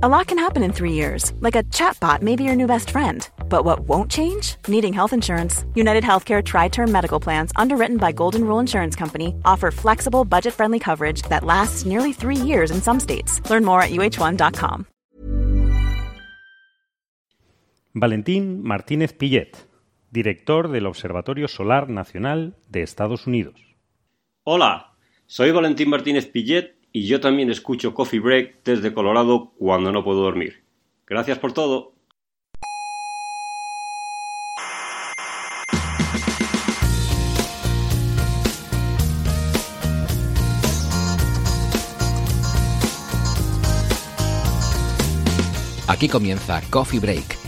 A lot can happen in three years, like a chatbot may be your new best friend. But what won't change? Needing health insurance. United Healthcare Tri Term Medical Plans, underwritten by Golden Rule Insurance Company, offer flexible, budget friendly coverage that lasts nearly three years in some states. Learn more at uh1.com. Valentín Martínez Pillet, director del Observatorio Solar Nacional de Estados Unidos. Hola, soy Valentín Martínez Pillet y yo también escucho Coffee Break desde Colorado cuando no puedo dormir. Gracias por todo. Aquí comienza Coffee Break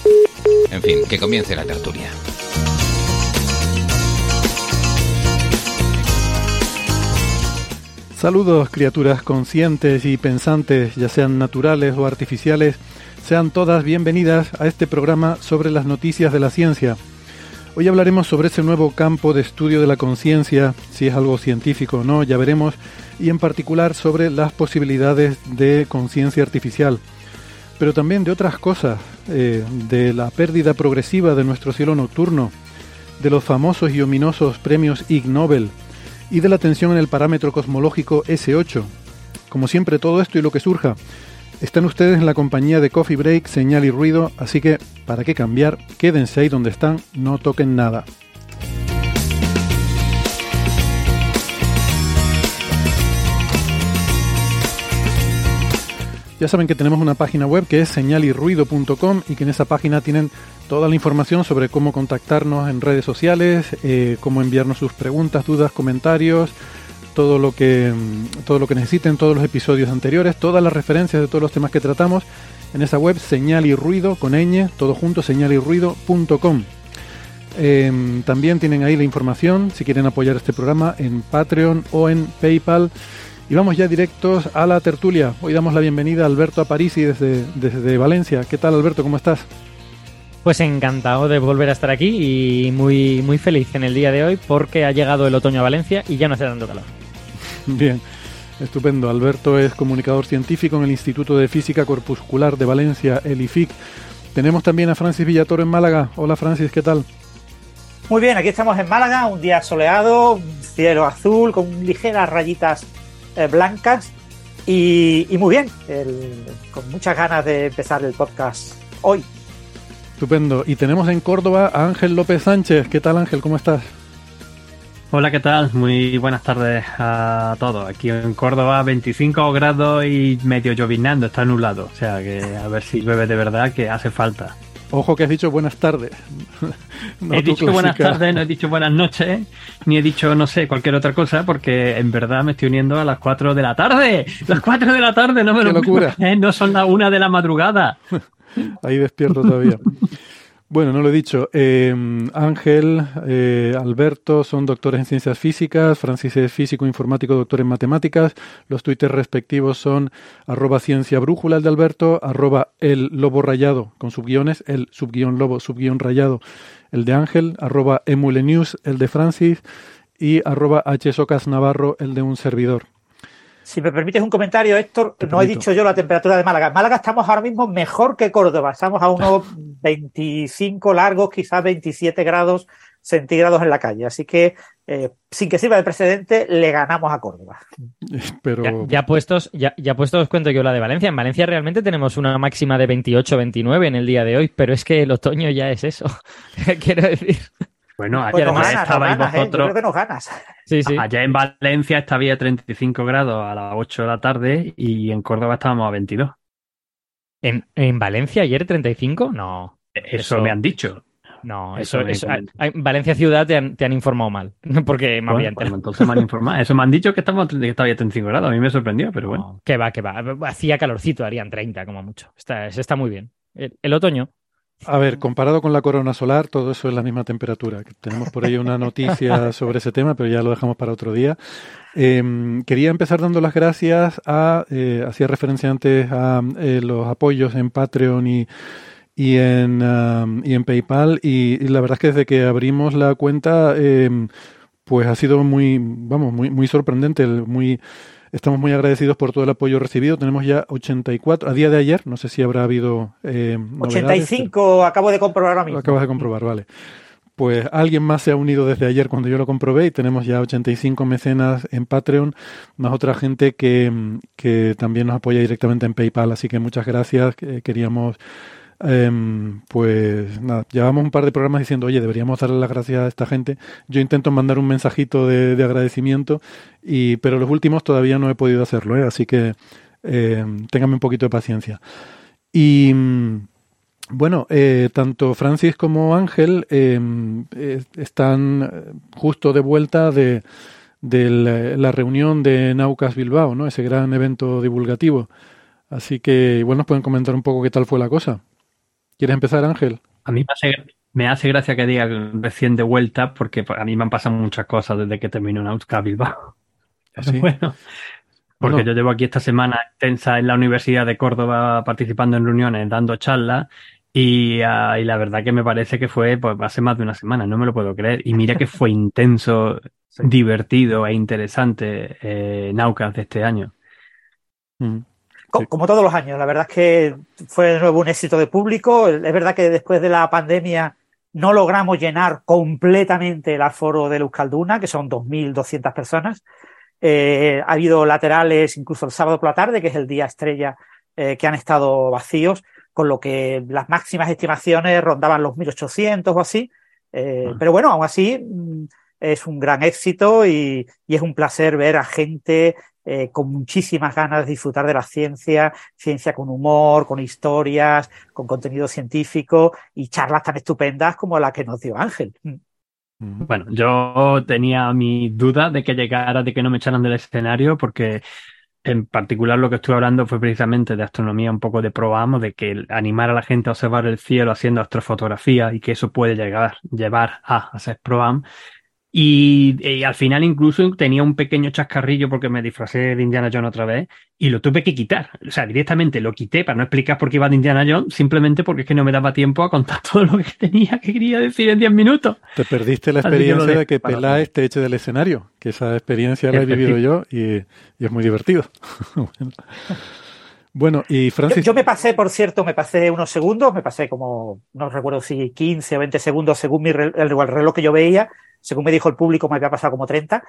En fin, que comience la tertulia. Saludos criaturas conscientes y pensantes, ya sean naturales o artificiales, sean todas bienvenidas a este programa sobre las noticias de la ciencia. Hoy hablaremos sobre ese nuevo campo de estudio de la conciencia, si es algo científico o no, ya veremos, y en particular sobre las posibilidades de conciencia artificial, pero también de otras cosas, eh, de la pérdida progresiva de nuestro cielo nocturno, de los famosos y ominosos premios Ig Nobel, y de la tensión en el parámetro cosmológico S8. Como siempre, todo esto y lo que surja. Están ustedes en la compañía de Coffee Break, Señal y Ruido, así que, ¿para qué cambiar? Quédense ahí donde están, no toquen nada. Ya saben que tenemos una página web que es señalirruido.com y que en esa página tienen toda la información sobre cómo contactarnos en redes sociales, eh, cómo enviarnos sus preguntas, dudas, comentarios, todo lo que mm, todo lo que necesiten, todos los episodios anteriores, todas las referencias de todos los temas que tratamos en esa web señal y ruido con ñ, todo junto señalirruido.com. Eh, también tienen ahí la información si quieren apoyar este programa en Patreon o en PayPal. Y vamos ya directos a la tertulia. Hoy damos la bienvenida a Alberto Aparici desde, desde Valencia. ¿Qué tal Alberto? ¿Cómo estás? Pues encantado de volver a estar aquí y muy, muy feliz en el día de hoy porque ha llegado el otoño a Valencia y ya no hace tanto calor. Bien, estupendo. Alberto es comunicador científico en el Instituto de Física Corpuscular de Valencia, el IFIC. Tenemos también a Francis Villatoro en Málaga. Hola Francis, ¿qué tal? Muy bien, aquí estamos en Málaga, un día soleado, un cielo azul con ligeras rayitas blancas y, y muy bien, el- con muchas ganas de empezar el podcast hoy. Estupendo. Y tenemos en Córdoba a Ángel López Sánchez. ¿Qué tal Ángel? ¿Cómo estás? Hola, ¿qué tal? Muy buenas tardes a todos. Aquí en Córdoba, 25 grados y medio llovinando, está nublado. O sea que a ver si llueve de verdad, que hace falta. Ojo que has dicho buenas tardes. No he dicho buenas tardes, no he dicho buenas noches, ni he dicho, no sé, cualquier otra cosa, porque en verdad me estoy uniendo a las 4 de la tarde. ¡Las 4 de la tarde! No me ¡Qué lo locura! No son las 1 de la madrugada. Ahí despierto todavía. Bueno, no lo he dicho. Eh, Ángel, eh, Alberto son doctores en ciencias físicas, Francis es físico informático, doctor en matemáticas. Los twitters respectivos son arroba ciencia brújula el de Alberto, arroba el lobo rayado con subguiones, el subguión lobo, subguión rayado el de Ángel, arroba emulenews el de Francis y arroba hsocas navarro el de un servidor. Si me permites un comentario, Héctor, Te no he dicho yo la temperatura de Málaga. En Málaga estamos ahora mismo mejor que Córdoba, estamos a unos 25 largos, quizás 27 grados centígrados en la calle. Así que, eh, sin que sirva de precedente, le ganamos a Córdoba. Pero Ya, ya puestos, ya, ya puestos os cuento yo la de Valencia. En Valencia realmente tenemos una máxima de 28-29 en el día de hoy, pero es que el otoño ya es eso. Quiero decir. Bueno, Pues allá nos ganas, estabais ganas, ¿eh? Yo vosotros. creo que nos ganas. Sí, sí. Allá en Valencia estaba a 35 grados a las 8 de la tarde y en Córdoba estábamos a 22. ¿En, en Valencia ayer 35? No. Eso, Eso- me han dicho. No, eso, eso, Valencia Ciudad te han, te han, informado mal, porque me habían bueno, entonces me han informado. Eso me han dicho que estamos que estaba ya 35 grados, a mí me sorprendió, pero bueno. que va, que va. Hacía calorcito, harían 30 como mucho. Está, está muy bien. el otoño a ver, comparado con la corona solar, todo eso es la misma temperatura. Tenemos por ahí una noticia sobre ese tema, pero ya lo dejamos para otro día. Em, quería empezar dando las gracias a, eh, hacía referencia antes a eh, los apoyos en Patreon y, y, en, y en PayPal, y, la verdad es que desde que abrimos la cuenta, em, pues ha sido muy, vamos, muy, muy sorprendente, muy Estamos muy agradecidos por todo el apoyo recibido. Tenemos ya 84, a día de ayer, no sé si habrá habido... Eh, 85, acabo de comprobar ahora mismo. Lo acabas de comprobar, vale. Pues alguien más se ha unido desde ayer cuando yo lo comprobé y tenemos ya 85 mecenas en Patreon, más otra gente que, que también nos apoya directamente en PayPal. Así que muchas gracias. Queríamos Em, pues nada, llevamos un par de programas diciendo, oye, deberíamos darle las gracias a esta gente. Yo intento mandar un mensajito de, agradecimiento, y, pero los últimos todavía no he podido hacerlo, ¿eh? así que eh, ténganme un poquito de paciencia. Y bueno, eh, tanto Francis como Ángel em, están justo de vuelta de, de la, reunión de Naucas Bilbao, ¿no? ese gran evento divulgativo. Así que igual nos pueden comentar un poco qué tal fue la cosa. ¿Quieres empezar, Ángel? A mí me hace, gracia que diga recién de vuelta, porque a mí me han pasado muchas cosas desde que terminó Nautica Bilbao. ¿Ah, bueno, porque yo llevo aquí esta semana extensa en la Universidad de Córdoba participando en reuniones, dando charlas, y, ah, la verdad que me parece que fue pues, hace más de una semana, no me lo puedo creer. Y mira que fue intenso, divertido e interesante eh, Naucas de este año. Mm. Como todos los años, la verdad es que fue de nuevo un éxito de público. Es verdad que después de la pandemia no logramos llenar completamente el aforo de Euskalduna, que son 2.200 personas. Eh, ha habido laterales incluso el sábado por la tarde, que es el día estrella, eh, que han estado vacíos, con lo que las máximas estimaciones rondaban los 1.800 o así. Eh, ah. Pero bueno, aún así mm, es un gran éxito y, y, es un placer ver a gente eh, con muchísimas ganas de disfrutar de la ciencia, ciencia con humor, con historias, con contenido científico y charlas tan estupendas como la que nos dio Ángel. Mm. Bueno, yo tenía mi duda de que llegara, de que no me echaran del escenario, porque en particular lo que estuve hablando fue precisamente de astronomía un poco de probamos, de que animar a la gente a observar el cielo haciendo astrofotografía y que eso puede llegar, llevar a hacer ProAm. Y, al final incluso tenía un pequeño chascarrillo porque me disfracé de Indiana Jones otra vez y lo tuve que quitar. O sea, directamente lo quité para no explicar por qué iba de Indiana Jones, simplemente porque es que no me daba tiempo a contar todo lo que tenía que quería decir en 10 minutos. Te perdiste la experiencia de que Peláez te eche del escenario, que esa experiencia la he vivido yo y, es muy divertido. bueno. Y Francis. Yo, me pasé, por cierto, me pasé unos segundos, me pasé como, no recuerdo si 15 o 20 segundos según mi, el reloj que yo veía según me dijo el público, me había pasado como 30,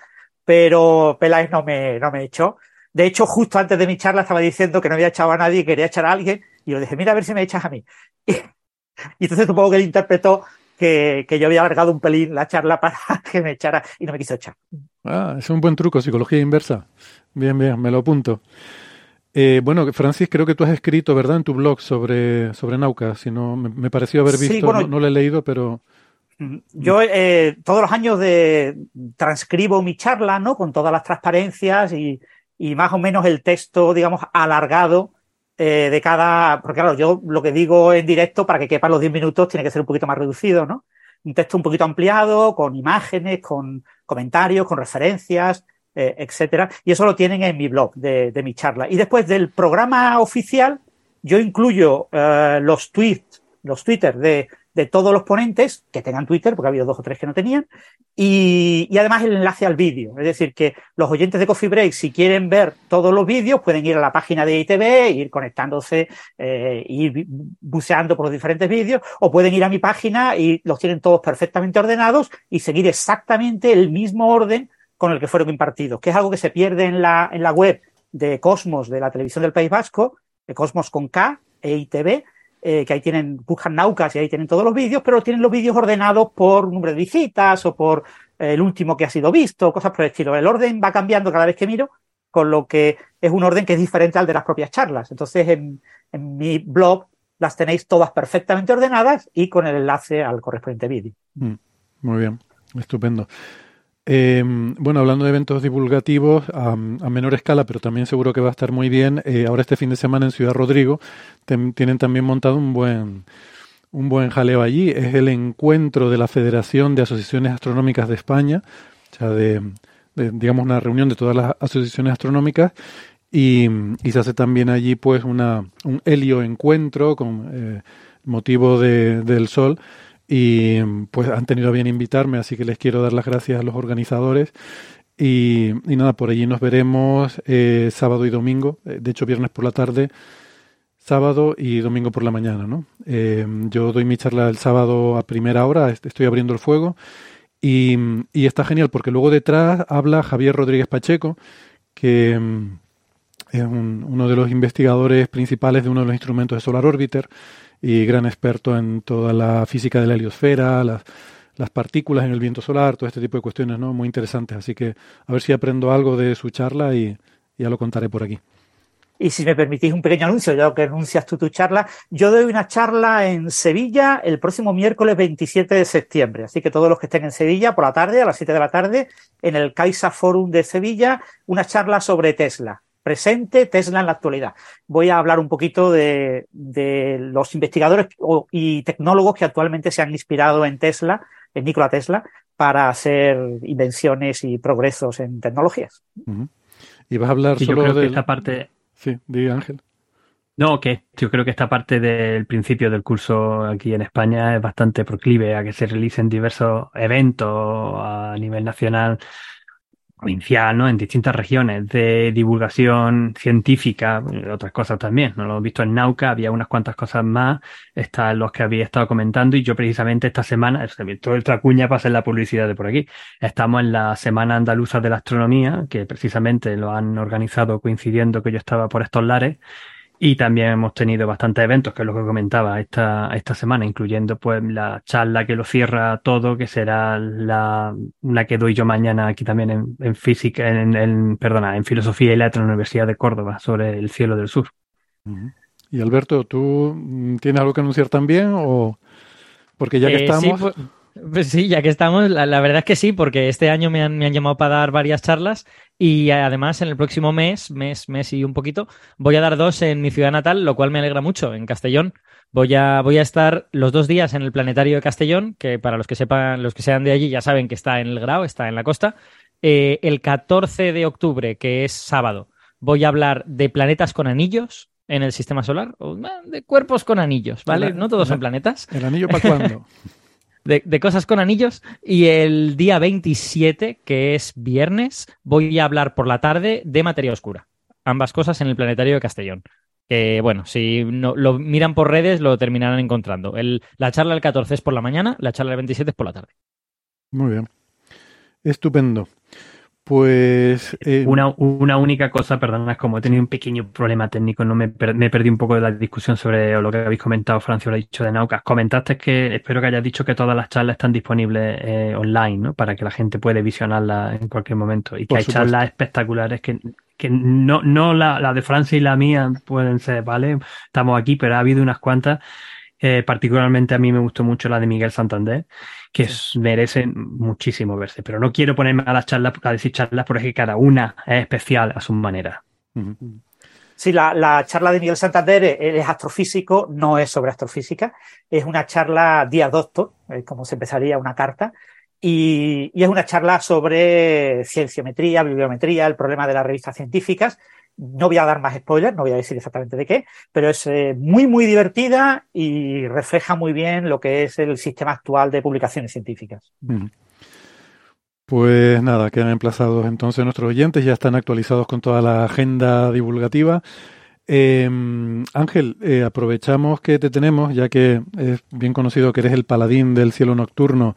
pero Peláez no me, no me echó. De hecho, justo antes de mi charla estaba diciendo que no había echado a nadie y quería echar a alguien, y yo dije, mira a ver si me echas a mí. Y, entonces supongo que él interpretó que, que, yo había alargado un pelín la charla para que me echara y no me quiso echar. Ah, es un buen truco, psicología inversa. Bien, bien, me lo apunto. Eh, bueno, Francis, creo que tú has escrito, ¿verdad?, en tu blog sobre, sobre Nauca. Si no, me, pareció haber visto, no, lo he leído, pero yo eh, todos los años de, transcribo mi charla, ¿no? Con todas las transparencias y, más o menos el texto, digamos, alargado eh, de cada. Porque claro, yo lo que digo en directo para que quepan los 10 minutos tiene que ser un poquito más reducido, ¿no? Un texto un poquito ampliado, con imágenes, con comentarios, con referencias, eh, etcétera. Y eso lo tienen en mi blog de, de mi charla. Y después del programa oficial, yo incluyo los tweets, los Twitter de de todos los ponentes que tengan Twitter, porque ha habido dos o tres que no tenían, y, además el enlace al vídeo. Es decir, que los oyentes de Coffee Break, si quieren ver todos los vídeos, pueden ir a la página de ITV, ir conectándose, eh, ir buceando por los diferentes vídeos, o pueden ir a mi página y los tienen todos perfectamente ordenados y seguir exactamente el mismo orden con el que fueron impartidos, que es algo que se pierde en la, en la web de Cosmos, de la televisión del País Vasco, de Cosmos con K, e ITV, eh, que ahí tienen, buscan Naucas y ahí tienen todos los vídeos, pero tienen los vídeos ordenados por número de visitas o por eh, el último que ha sido visto, cosas por el estilo. El orden va cambiando cada vez que miro, con lo que es un orden que es diferente al de las propias charlas. Entonces, en, mi blog las tenéis todas perfectamente ordenadas y con el enlace al correspondiente vídeo. Mm, muy bien, estupendo. Eh, bueno, hablando de eventos divulgativos a, menor escala, pero también seguro que va a estar muy bien. Eh, ahora este fin de semana en Ciudad Rodrigo tienen también montado un buen un buen jaleo allí. Es el encuentro de la Federación de Asociaciones Astronómicas de España, o sea, de, digamos una reunión de todas las asociaciones astronómicas y, se hace también allí pues una un helio encuentro con eh, motivo de, del Sol y pues han tenido bien invitarme, así que les quiero dar las gracias a los organizadores. Y, nada, por allí nos veremos eh, sábado y domingo, eh, de hecho viernes por la tarde, sábado y domingo por la mañana. ¿no? Eh, yo doy mi charla el sábado a primera hora, estoy abriendo el fuego y, y está genial porque luego detrás habla Javier Rodríguez Pacheco, que mm, es uno de los investigadores principales de uno de los instrumentos de Solar Orbiter y gran experto en toda la física de la heliosfera, las, las partículas en el viento solar, todo este tipo de cuestiones, ¿no? Muy interesantes. Así que a ver si aprendo algo de su charla y ya lo contaré por aquí. Y si me permitís un pequeño anuncio, ya que anuncias tú tu charla, yo doy una charla en Sevilla el próximo miércoles 27 de septiembre. Así que todos los que estén en Sevilla por la tarde, a las 7 de la tarde, en el Caixa Forum de Sevilla, una charla sobre Tesla presente, Tesla en la actualidad. Voy a hablar un poquito de, los investigadores y tecnólogos que actualmente se han inspirado en Tesla, en Nikola Tesla, para hacer invenciones y progresos en tecnologías. Y vas a hablar solo de esta parte. Sí, diga Ángel. No, que yo creo que esta parte del principio del curso aquí en España es bastante proclive a que se realicen diversos eventos a nivel nacional provincial. En distintas regiones de divulgación científica, otras cosas también. No lo hemos visto en Nauca, había unas cuantas cosas más, están los que había estado comentando y yo precisamente esta semana, todo el tracuña para hacer la publicidad de por aquí. Estamos en la Semana Andaluza de la Astronomía, que precisamente lo han organizado coincidiendo que yo estaba por estos lares y también hemos tenido bastantes eventos, que es lo que comentaba esta, esta semana, incluyendo pues la charla que lo cierra todo, que será la, la que doy yo mañana aquí también en, física, en, perdona, en filosofía y letras en la Universidad de Córdoba sobre el cielo del sur. Y Alberto, ¿tú mm, tienes algo que anunciar también o porque ya que eh, estamos? Pues, pues sí, ya que estamos, la, verdad es que sí, porque este año me han, llamado para dar varias charlas y además en el próximo mes, mes, mes y un poquito, voy a dar dos en mi ciudad natal, lo cual me alegra mucho, en Castellón. Voy a, voy a estar los dos días en el Planetario de Castellón, que para los que sepan, los que sean de allí ya saben que está en el Grau, está en la costa. Eh, el 14 de octubre, que es sábado, voy a hablar de planetas con anillos en el sistema solar, o de cuerpos con anillos, ¿vale? no todos son planetas. ¿El anillo para cuándo? de, cosas con anillos. Y el día 27, que es viernes, voy a hablar por la tarde de materia oscura. Ambas cosas en el planetario de Castellón. Que bueno, si no, lo miran por redes, lo terminarán encontrando. El, la charla del 14 es por la mañana, la charla del 27 es por la tarde. Muy bien. Estupendo. Pues. Eh, una, una, única cosa, perdona, es como he tenido un pequeño problema técnico, no me, me perdí un poco de la discusión sobre lo que habéis comentado, Francio, lo ha dicho de Naucas. Comentaste que espero que hayas dicho que todas las charlas están disponibles eh, online, ¿no? Para que la gente pueda visionarlas en cualquier momento. Y que hay charlas espectaculares que, que no, no la, la de Francia y la mía pueden ser, ¿vale? Estamos aquí, pero ha habido unas cuantas. Eh, particularmente a mí me gustó mucho la de Miguel Santander que merecen muchísimo verse. Pero no quiero ponerme a las charlas, a decir charlas, porque cada una es especial a su manera. Sí, la, charla de Miguel Santander es astrofísico, no es sobre astrofísica, es una charla día doctor, como se empezaría una carta, y, y, es una charla sobre cienciometría, bibliometría, el problema de las revistas científicas, no voy a dar más spoilers, no voy a decir exactamente de qué, pero es eh, muy, muy divertida y refleja muy bien lo que es el sistema actual de publicaciones científicas. Pues nada, quedan emplazados entonces nuestros oyentes, ya están actualizados con toda la agenda divulgativa. Em, Ángel, eh, aprovechamos que te tenemos, ya que es bien conocido que eres el paladín del cielo nocturno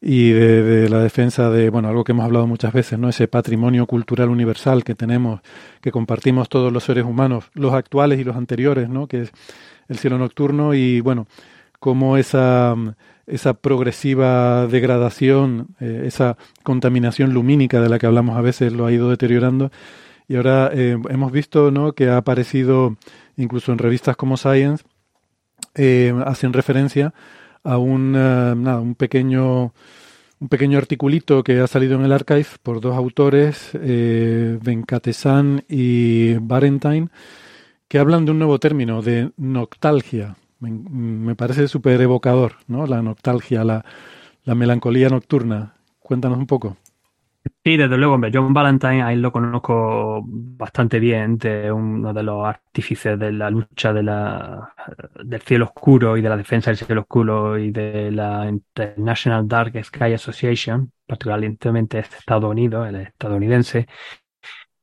y de, la defensa de, bueno, algo que hemos hablado muchas veces, ¿no? Ese patrimonio cultural universal que tenemos, que compartimos todos los seres humanos, los actuales y los anteriores, ¿no? Que es el cielo nocturno y, bueno, cómo esa, esa progresiva degradación, eh, esa contaminación lumínica de la que hablamos a veces lo ha ido deteriorando. Y ahora eh, hemos visto, ¿no? Que ha aparecido incluso en revistas como Science eh, hacen referencia a un, eh, nada, un pequeño un pequeño articulito que ha salido en el archive por dos autores, eh, Venkatesan y Barentine, que hablan de un nuevo término, de noctalgia. Me, parece súper evocador, ¿no? La noctalgia, la, la melancolía nocturna. Cuéntanos un poco. Sí, desde luego, hombre, John Valentine, ahí lo conozco bastante bien, de uno de los artífices de la lucha de la, del cielo oscuro y de la defensa del cielo oscuro y de la International Dark Sky Association, particularmente de Estados Unidos, el estadounidense.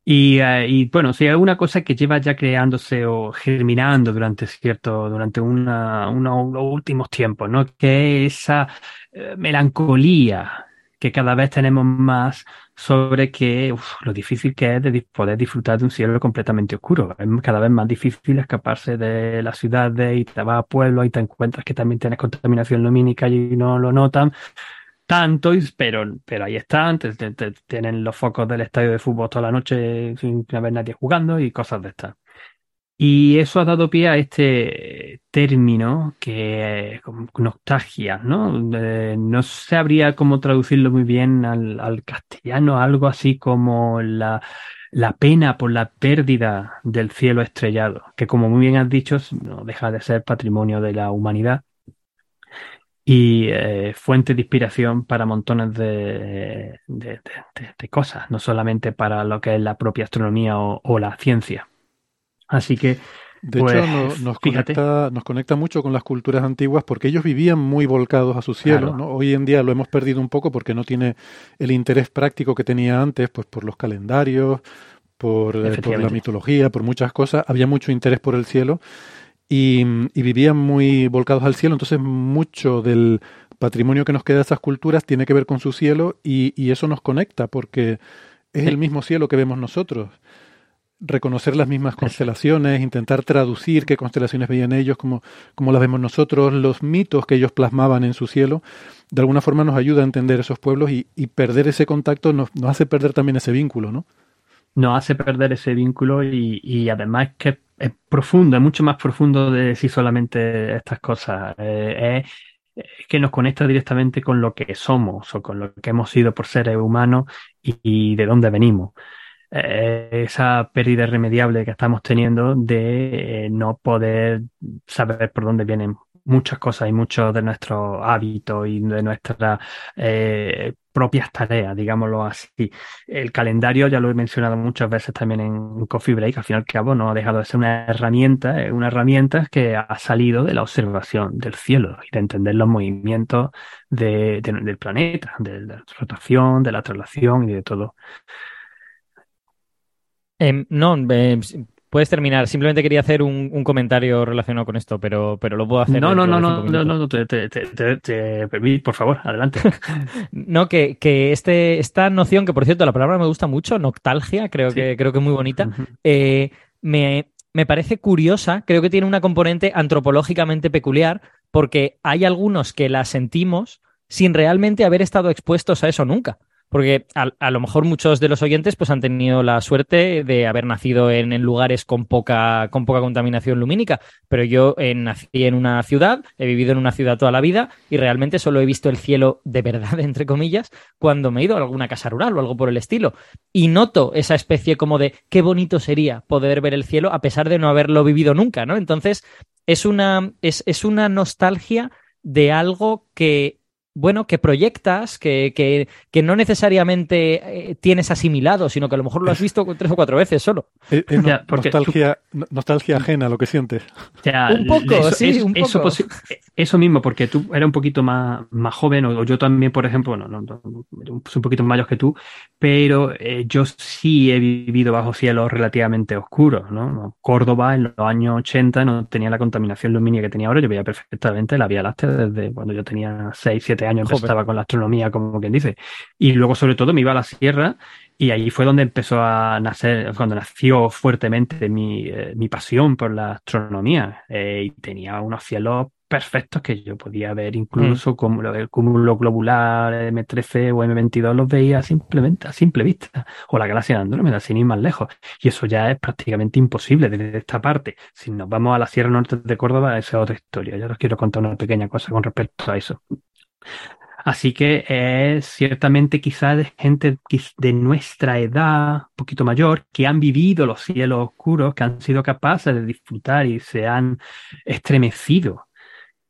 Y, eh, y bueno, si hay una cosa que lleva ya creándose o germinando durante cierto, durante una, unos últimos tiempos, ¿no? Que esa eh, melancolía que cada vez tenemos más sobre que lo difícil que es de poder disfrutar de un cielo completamente oscuro. Es cada vez más difícil escaparse de las ciudades y te vas a pueblos y te encuentras que también tienes contaminación lumínica y no lo notan tanto, pero, pero ahí están, te, te, te, tienen los focos del estadio de fútbol toda la noche sin haber nadie jugando y cosas de estas. Y eso ha dado pie a este término que es nostalgia, ¿no? Eh, no sabría cómo traducirlo muy bien al, castellano, algo así como la, pena por la pérdida del cielo estrellado, que como muy bien has dicho, no deja de ser patrimonio de la humanidad y eh, fuente de inspiración para montones de, cosas, no solamente para lo que es la propia astronomía o la ciencia. Así que. De pues, hecho, no, nos, conecta, nos conecta mucho con las culturas antiguas porque ellos vivían muy volcados a su cielo. Claro. ¿no? Hoy en día lo hemos perdido un poco porque no tiene el interés práctico que tenía antes, pues por los calendarios, por, eh, por la mitología, por muchas cosas. Había mucho interés por el cielo y, y, vivían muy volcados al cielo. Entonces, mucho del patrimonio que nos queda de esas culturas tiene que ver con su cielo y, y eso nos conecta porque es el mismo cielo que vemos nosotros reconocer las mismas constelaciones, intentar traducir qué constelaciones veían ellos, como, las vemos nosotros, los mitos que ellos plasmaban en su cielo, de alguna forma nos ayuda a entender esos pueblos y, perder ese contacto nos, hace perder también ese vínculo, ¿no? Nos hace perder ese vínculo y, y además que es profundo, es mucho más profundo de decir solamente estas cosas. Eh, es, que nos conecta directamente con lo que somos o con lo que hemos sido por seres humanos y de dónde venimos eh, esa pérdida irremediable que estamos teniendo de eh, no poder saber por dónde vienen muchas cosas y muchos de nuestros hábitos y de nuestras eh, propias tareas, digámoslo así. El calendario, ya lo he mencionado muchas veces también en Coffee Break, al fin y al cabo no ha dejado de ser una herramienta, una herramienta que ha salido de la observación del cielo y de entender los movimientos de, de, del planeta, de la rotación, de la traslación y de todo. Eh, no, eh, puedes terminar. Simplemente quería hacer un, un, comentario relacionado con esto, pero, pero lo puedo hacer. No, no, no, no, no, no, te, te, te, te, por favor, adelante. no, que, que este, esta noción, que por cierto la palabra me gusta mucho, noctalgia, creo, sí. que, creo que es muy bonita, uh -huh. eh, me, me parece curiosa, creo que tiene una componente antropológicamente peculiar, porque hay algunos que la sentimos sin realmente haber estado expuestos a eso nunca. Porque a, a, lo mejor muchos de los oyentes pues han tenido la suerte de haber nacido en, en lugares con poca, con poca contaminación lumínica, pero yo eh, nací en una ciudad, he vivido en una ciudad toda la vida y realmente solo he visto el cielo de verdad, entre comillas, cuando me he ido a alguna casa rural o algo por el estilo. Y noto esa especie como de qué bonito sería poder ver el cielo a pesar de no haberlo vivido nunca, ¿no? Entonces, es una, es, es una nostalgia de algo que bueno, que proyectas, que, que, que no necesariamente eh, tienes asimilado, sino que a lo mejor lo has visto tres o cuatro veces solo. Es, es no, nostalgia, tú... nostalgia ajena lo que sientes. Un poco, eso, sí, eso, un poco. Eso, eso, mismo, porque tú eras un poquito más, más joven, o, yo también, por ejemplo, no, no, no, soy un poquito más mayor que tú, pero eh, yo sí he vivido bajo cielos relativamente oscuros, ¿no? Córdoba en los años 80 no tenía la contaminación lumínica que tenía ahora, yo veía perfectamente la Vía Láctea desde cuando yo tenía 6, 7 años Joder. estaba con la astronomía, como quien dice. Y luego, sobre todo, me iba a la sierra y ahí fue donde empezó a nacer, cuando nació fuertemente mi, eh, mi pasión por la astronomía. Eh, y tenía unos cielos perfectos que yo podía ver incluso como lo del cúmulo globular M13 o M22 los veía simplemente a simple vista o la galaxia de Andrómeda sin ir más lejos y eso ya es prácticamente imposible desde esta parte si nos vamos a la Sierra Norte de Córdoba esa es otra historia yo os quiero contar una pequeña cosa con respecto a eso Así que es ciertamente quizás gente de nuestra edad, un poquito mayor, que han vivido los cielos oscuros, que han sido capaces de disfrutar y se han estremecido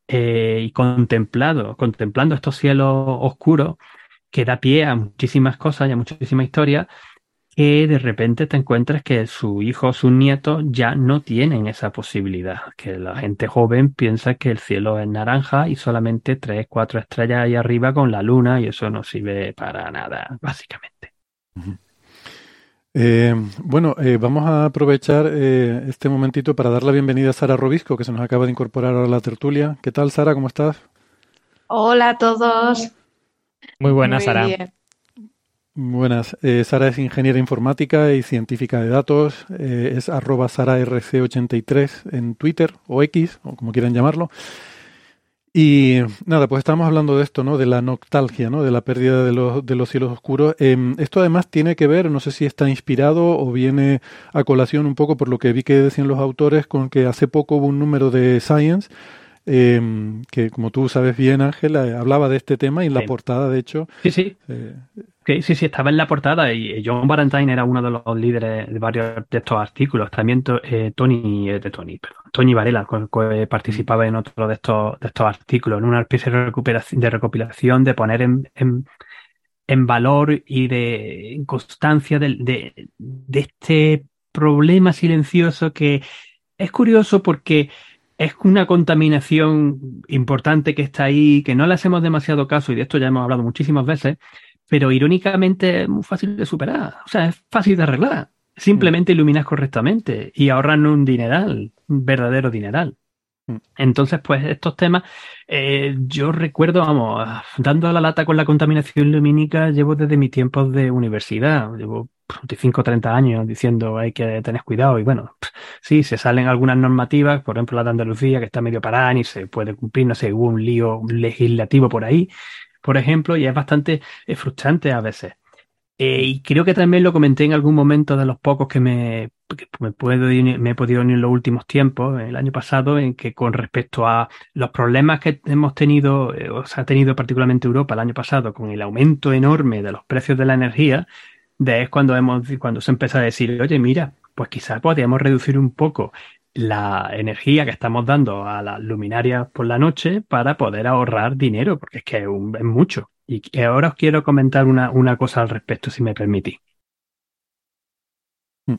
eh, y contemplado, contemplando estos cielos oscuros, que da pie a muchísimas cosas y a muchísimas historias, que de repente te encuentras que su hijo o sus nietos ya no tienen esa posibilidad, que la gente joven piensa que el cielo es naranja y solamente tres, cuatro estrellas ahí arriba con la luna y eso no sirve para nada, básicamente. Eh, bueno, eh, vamos a aprovechar eh, este momentito para dar la bienvenida a Sara Robisco, que se nos acaba de incorporar ahora a la tertulia. ¿Qué tal, Sara? ¿Cómo estás? Hola a todos. Muy buenas, Sara. Buenas. Sara es ingeniera informática y científica de datos. es arroba SaraRC83 en Twitter o X, o como quieran llamarlo. Y nada, pues estamos hablando de esto, ¿no? De la noctalgia, ¿no? De la pérdida de los, de los cielos oscuros. Em, esto además tiene que ver, no sé si está inspirado o viene a colación un poco por lo que vi que decían los autores, con que hace poco hubo un número de Science eh, que como tú sabes bien, Ángela, eh, hablaba de este tema y en la portada, de hecho. Sí, sí. Eh, sí, sí, estaba en la portada y John Valentine era uno de los líderes de varios de estos artículos. También eh, Tony, de Tony, perdón, Tony Varela participaba en otro de estos, de estos artículos, en una especie de recopilación de, recopilación, de poner en, en, en valor y de constancia de, de, de este problema silencioso que es curioso porque es una contaminación importante que está ahí, que no le hacemos demasiado caso, y de esto ya hemos hablado muchísimas veces, pero irónicamente es muy fácil de superar, o sea, es fácil de arreglar. Simplemente iluminas correctamente y ahorran un dineral, un verdadero dineral. Entonces, pues estos temas, eh, yo recuerdo, vamos, dando la lata con la contaminación lumínica, llevo desde mis tiempos de universidad, llevo 25 o 30 años diciendo hay que tener cuidado y bueno, sí, se salen algunas normativas, por ejemplo la de Andalucía que está medio parada y se puede cumplir, no sé, hubo un lío legislativo por ahí, por ejemplo, y es bastante frustrante a veces. Eh, y creo que también lo comenté en algún momento de los pocos que me, me, puedo, me he podido unir en los últimos tiempos, el año pasado, en que con respecto a los problemas que hemos tenido, eh, o se ha tenido particularmente Europa el año pasado, con el aumento enorme de los precios de la energía, de es cuando hemos, cuando se empieza a decir, oye, mira, pues quizás podríamos reducir un poco la energía que estamos dando a las luminarias por la noche para poder ahorrar dinero, porque es que es, mucho. Y ahora os quiero comentar una, una cosa al respecto, si me permitís. Mm.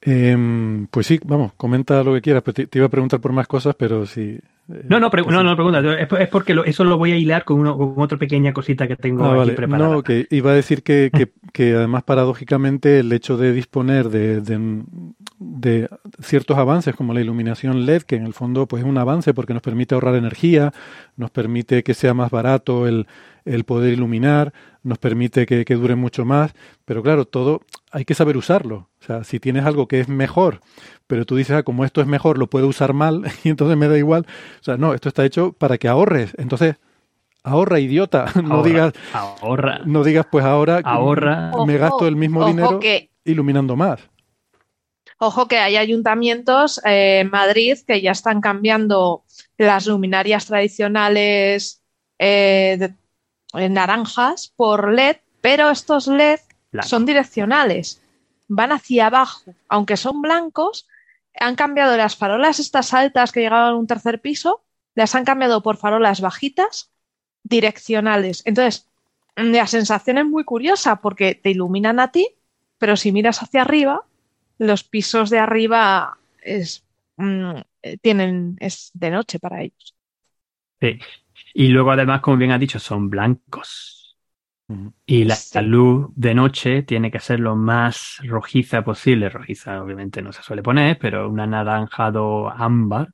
Em, pues sí, vamos, comenta lo que quieras. Te, te, iba a preguntar por más cosas, pero sí, no, no, no, no, pregunta. Es, porque eso lo voy a hilar con, uno, con otra pequeña cosita que tengo ah, aquí preparada. No, que iba a decir que, que, que, además, paradójicamente, el hecho de disponer de, de, ciertos avances como la iluminación LED, que en el fondo pues es un avance porque nos permite ahorrar energía, nos permite que sea más barato el, el poder iluminar, nos permite que, que dure mucho más, pero claro, todo hay que saber usarlo. O sea, si tienes algo que es mejor, pero tú dices, ah, como esto es mejor, lo puedo usar mal, y entonces me da igual. O sea, no, esto está hecho para que ahorres. Entonces, ahorra, idiota. no digas, ahorra. No digas, pues ahora ahorra. me gasto el mismo dinero iluminando más. Ojo que hay ayuntamientos eh, en Madrid que ya están cambiando las luminarias tradicionales eh, naranjas por LED, pero estos LED son direccionales, van hacia abajo, aunque son blancos, han cambiado las farolas estas altas que llegaban a un tercer piso, las han cambiado por farolas bajitas, direccionales. Entonces, la sensación es muy curiosa porque te iluminan a ti, pero si miras hacia arriba, los pisos de arriba es, mm, tienen, es de noche para ellos. Sí. Y luego además, como bien ha dicho, son blancos. Y la, luz de noche tiene que ser lo más rojiza posible. Rojiza obviamente no se suele poner, pero un anaranjado ámbar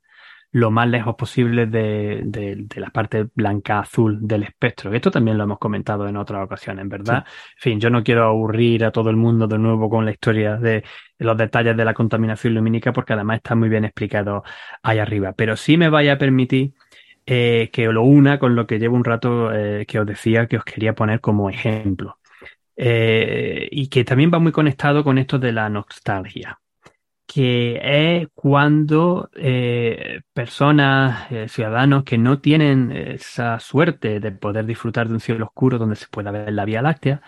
lo más lejos posible de, de, la parte blanca-azul del espectro. Esto también lo hemos comentado en otras ocasiones, ¿verdad? En fin, yo no quiero aburrir a todo el mundo de nuevo con la historia de, los detalles de la contaminación lumínica porque además está muy bien explicado ahí arriba. Pero sí me vaya a permitir eh, que lo una con lo que llevo un rato eh, que os decía que os quería poner como ejemplo. Eh, y que también va muy conectado con esto de la nostalgia que es cuando eh, personas, eh, ciudadanos que no tienen esa suerte de poder disfrutar de un cielo oscuro donde se pueda ver la Vía Láctea,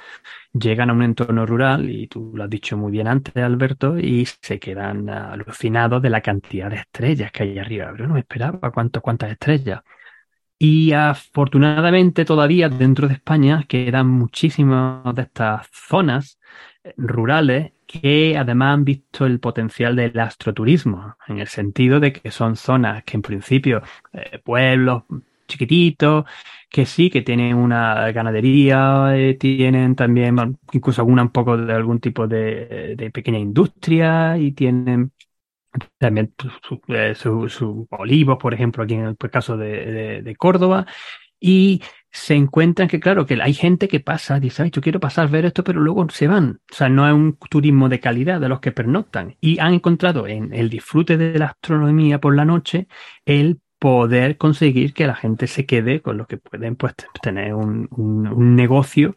llegan a un entorno rural, y tú lo has dicho muy bien antes, Alberto, y se quedan alucinados de la cantidad de estrellas que hay arriba. Pero no me esperaba cuánto, cuántas estrellas. Y afortunadamente todavía dentro de España quedan muchísimas de estas zonas rurales que además han visto el potencial del astroturismo, en el sentido de que son zonas que en principio, eh, pueblos chiquititos, que sí, que tienen una ganadería, eh, tienen también incluso alguna un poco de algún tipo de, pequeña industria y tienen también sus eh, su, olivos, por ejemplo, aquí en el caso de, de Córdoba, y se encuentran que, claro, que hay gente que pasa, dice, ay, yo quiero pasar a ver esto, pero luego se van. O sea, no es un turismo de calidad de los que pernoctan. Y han encontrado en el disfrute de la astronomía por la noche el poder conseguir que la gente se quede con lo que pueden pues tener un, un negocio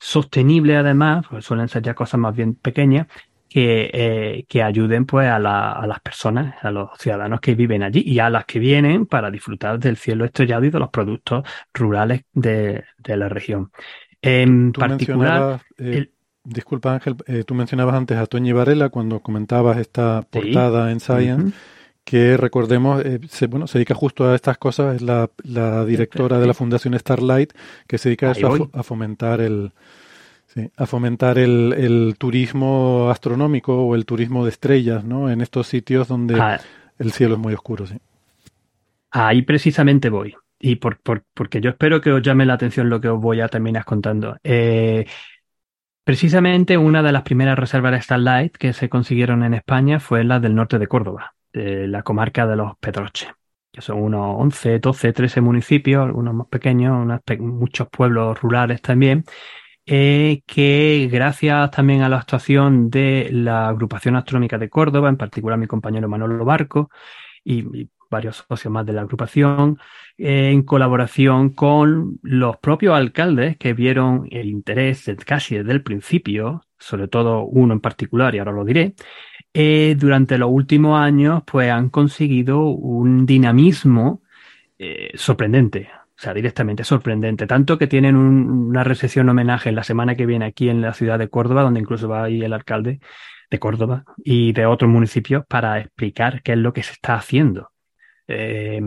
sostenible además, porque suelen ser ya cosas más bien pequeñas, que, eh, que ayuden pues a, la, a, las personas, a los ciudadanos que viven allí y a las que vienen para disfrutar del cielo estrellado y de los productos rurales de, de la región. En particular, eh, disculpa Ángel, eh, tú mencionabas antes a Toñi Varela cuando comentabas esta portada en Science. que recordemos, se, bueno, se dedica justo a estas cosas, es la, la directora de la Fundación Starlight, que se dedica a, a, fomentar el, a fomentar el, turismo astronómico o el turismo de estrellas, ¿no? En estos sitios donde ah. el cielo es muy oscuro, sí. Ahí precisamente voy. Y por, porque yo espero que os llame la atención lo que os voy a terminar contando. Eh, precisamente una de las primeras reservas de Starlight que se consiguieron en España fue la del norte de Córdoba, de la comarca de los Pedroches, que son unos 11, 12, 13 municipios, algunos más pequeños, muchos pueblos rurales también, eh, que gracias también a la actuación de la agrupación astronómica de Córdoba, en particular mi compañero Manolo Barco y, varios socios más de la agrupación, eh, en colaboración con los propios alcaldes que vieron el interés casi desde el principio, sobre todo uno en particular, y ahora lo diré, eh, durante los últimos años pues han conseguido un dinamismo sorprendente. O sea, directamente sorprendente. Tanto que tienen una recepción homenaje la semana que viene aquí en la ciudad de Córdoba, donde incluso va ahí el alcalde de Córdoba y de otros municipios para explicar qué es lo que se está haciendo. Eh,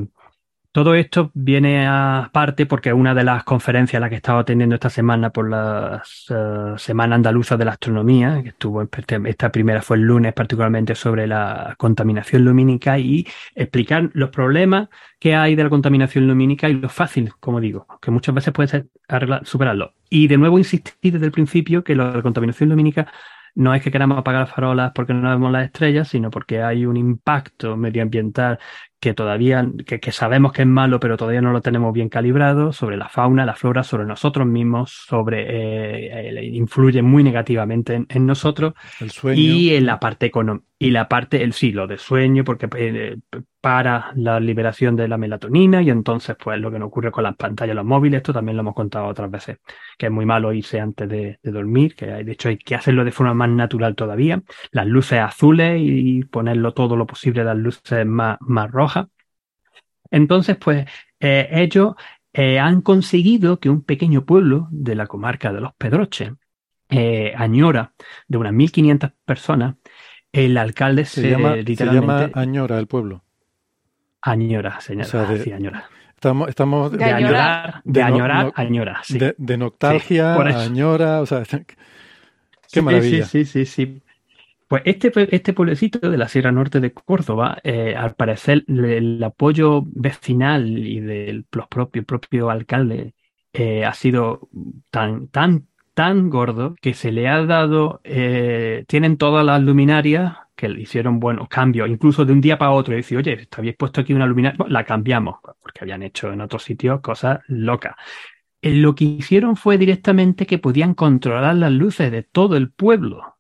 todo esto viene a parte porque una de las conferencias a que estaba atendiendo esta semana por la uh, Semana Andaluza de la Astronomía, que estuvo esta primera fue el lunes particularmente sobre la contaminación lumínica y explicar los problemas que hay de la contaminación lumínica y lo fácil, como digo, que muchas veces puede ser superarlo. Y de nuevo insistir desde el principio que la contaminación lumínica no es que queramos apagar farolas porque no vemos las estrellas, sino porque hay un impacto medioambiental que todavía, que, sabemos que es malo, pero todavía no lo tenemos bien calibrado, sobre la fauna, la flora, sobre nosotros mismos, sobre eh, influye muy negativamente en, nosotros. El sueño. Y en la parte económica. Y la parte, el sí, lo de sueño, porque eh, para la liberación de la melatonina, y entonces, pues, lo que nos ocurre con las pantallas, los móviles, esto también lo hemos contado otras veces, que es muy malo irse antes de, dormir, que hay, de hecho hay que hacerlo de forma más natural todavía. Las luces azules y ponerlo todo lo posible, las luces más, más rojas entonces, pues eh, ellos eh, han conseguido que un pequeño pueblo de la comarca de los Pedroches, eh, Añora, de unas 1.500 personas, el alcalde se, llama, Añora el pueblo. Añora, señora. de, Añora. Estamos, estamos de, añorar, de añorar, añora, sí. De, nostalgia, añora, o sea, qué maravilla. Sí, sí, sí, sí. Pues este, este pueblecito de la Sierra Norte de Córdoba, eh, al parecer el, apoyo vecinal y del propio, propio alcalde eh, ha sido tan, tan tan gordo que se le ha dado, eh, tienen todas las luminarias que le hicieron buenos cambios, incluso de un día para otro, y decir, oye, te habéis puesto aquí una luminaria, la cambiamos, porque habían hecho en otros sitios cosas locas. Eh, Lo que hicieron fue directamente que podían controlar las luces de todo el pueblo,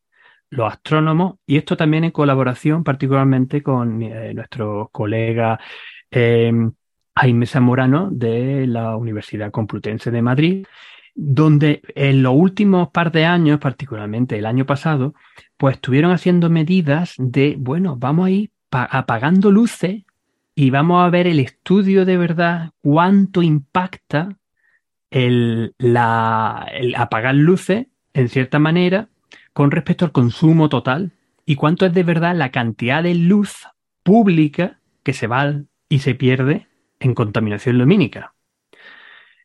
los astrónomos, y esto también en colaboración particularmente con eh, nuestro colega Jaime Zamorano de la Universidad Complutense de Madrid, donde en los últimos par de años, particularmente el año pasado, pues estuvieron haciendo medidas de, bueno, vamos a ir pa- apagando luces y vamos a ver el estudio de verdad cuánto impacta el, la, el apagar luces, en cierta manera, con respecto al consumo total y cuánto es de verdad la cantidad de luz pública que se va y se pierde en contaminación lumínica.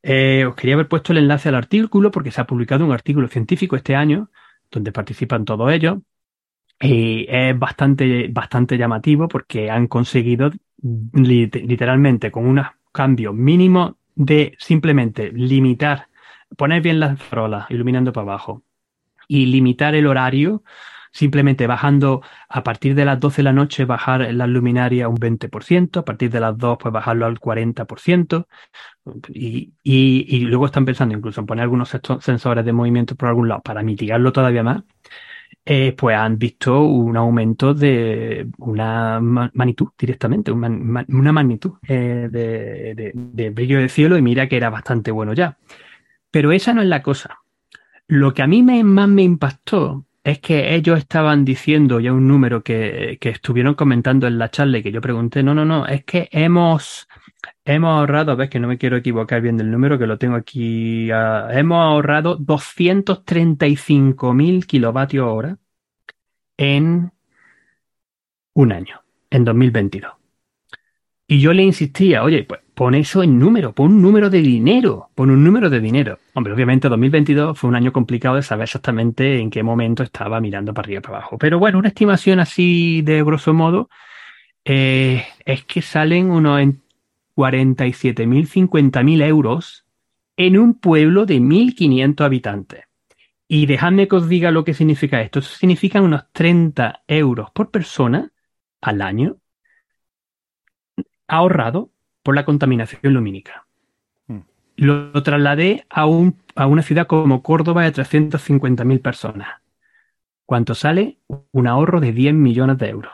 Eh, os quería haber puesto el enlace al artículo porque se ha publicado un artículo científico este año donde participan todos ellos y es bastante, bastante llamativo porque han conseguido lit- literalmente con unos cambios mínimos de simplemente limitar, poner bien las farolas iluminando para abajo y limitar el horario, simplemente bajando a partir de las 12 de la noche, bajar las luminarias un 20%, a partir de las 2 pues bajarlo al 40%, y, y, y luego están pensando incluso en poner algunos sensores de movimiento por algún lado para mitigarlo todavía más, eh, pues han visto un aumento de una ma- magnitud directamente, una magnitud eh, de, de- de brillo de cielo y mira que era bastante bueno ya. Pero esa no es la cosa. Lo que a mí me, más me impactó es que ellos estaban diciendo ya un número que, que estuvieron comentando en la charla y que yo pregunté, no, no, no, es que hemos, hemos ahorrado, ves que no me quiero equivocar bien del número, que lo tengo aquí, ah, hemos ahorrado 235.000 kilovatios hora en un año, en 2022. Y yo le insistía, oye, pues pon eso en número, pon un número de dinero, pon un número de dinero. Hombre, obviamente 2022 fue un año complicado de saber exactamente en qué momento estaba mirando para arriba y para abajo. Pero bueno, una estimación así de grosso modo eh, es que salen unos 47.000, 50.000 euros en un pueblo de 1.500 habitantes. Y dejadme que os diga lo que significa esto. Eso significa unos 30 euros por persona al año ahorrado por la contaminación lumínica. Mm. Lo, trasladé a, un, a una ciudad como Córdoba de 350.000 personas. ¿Cuánto sale? Un ahorro de 10 millones de euros.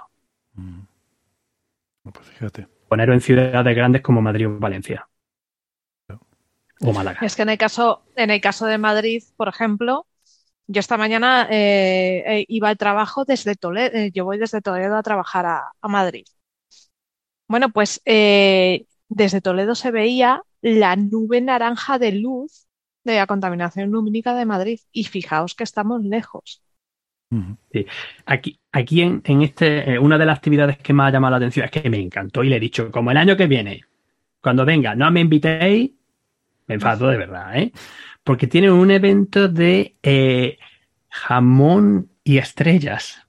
Pues fíjate. Ponerlo en ciudades grandes como Madrid o Valencia. O Málaga. Es que en el caso, en el caso de Madrid, por ejemplo, yo esta mañana eh, eh, iba al trabajo desde Toledo, eh, yo voy desde Toledo a trabajar a, a Madrid. Bueno, pues eh, desde Toledo se veía la nube naranja de luz de la contaminación lumínica de Madrid. Y fijaos que estamos lejos. Sí. Aquí, aquí en, en este, eh, una de las actividades que más ha llamado la atención es que me encantó y le he dicho, como el año que viene, cuando venga, no me invitéis, me enfado de verdad, ¿eh? Porque tienen un evento de eh, jamón y estrellas.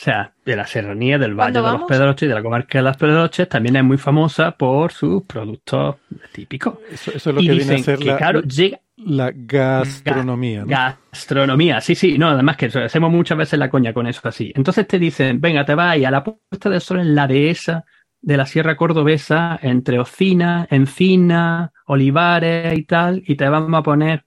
O sea, de la serranía del Valle de ¿Cuándo los? Pedroches y de la comarca de las Pedroches también es muy famosa por sus productos típicos. Eso, eso es lo Y que viene a ser que, la, claro, llega, la gastronomía. ¿no? Gastronomía, sí, sí, no, además que eso, hacemos muchas veces la coña con eso así. Entonces te dicen, venga, te vas ahí a la puesta del sol en la dehesa de la Sierra Cordobesa, entre Ocina, Encina, Olivares y tal, y te vamos a poner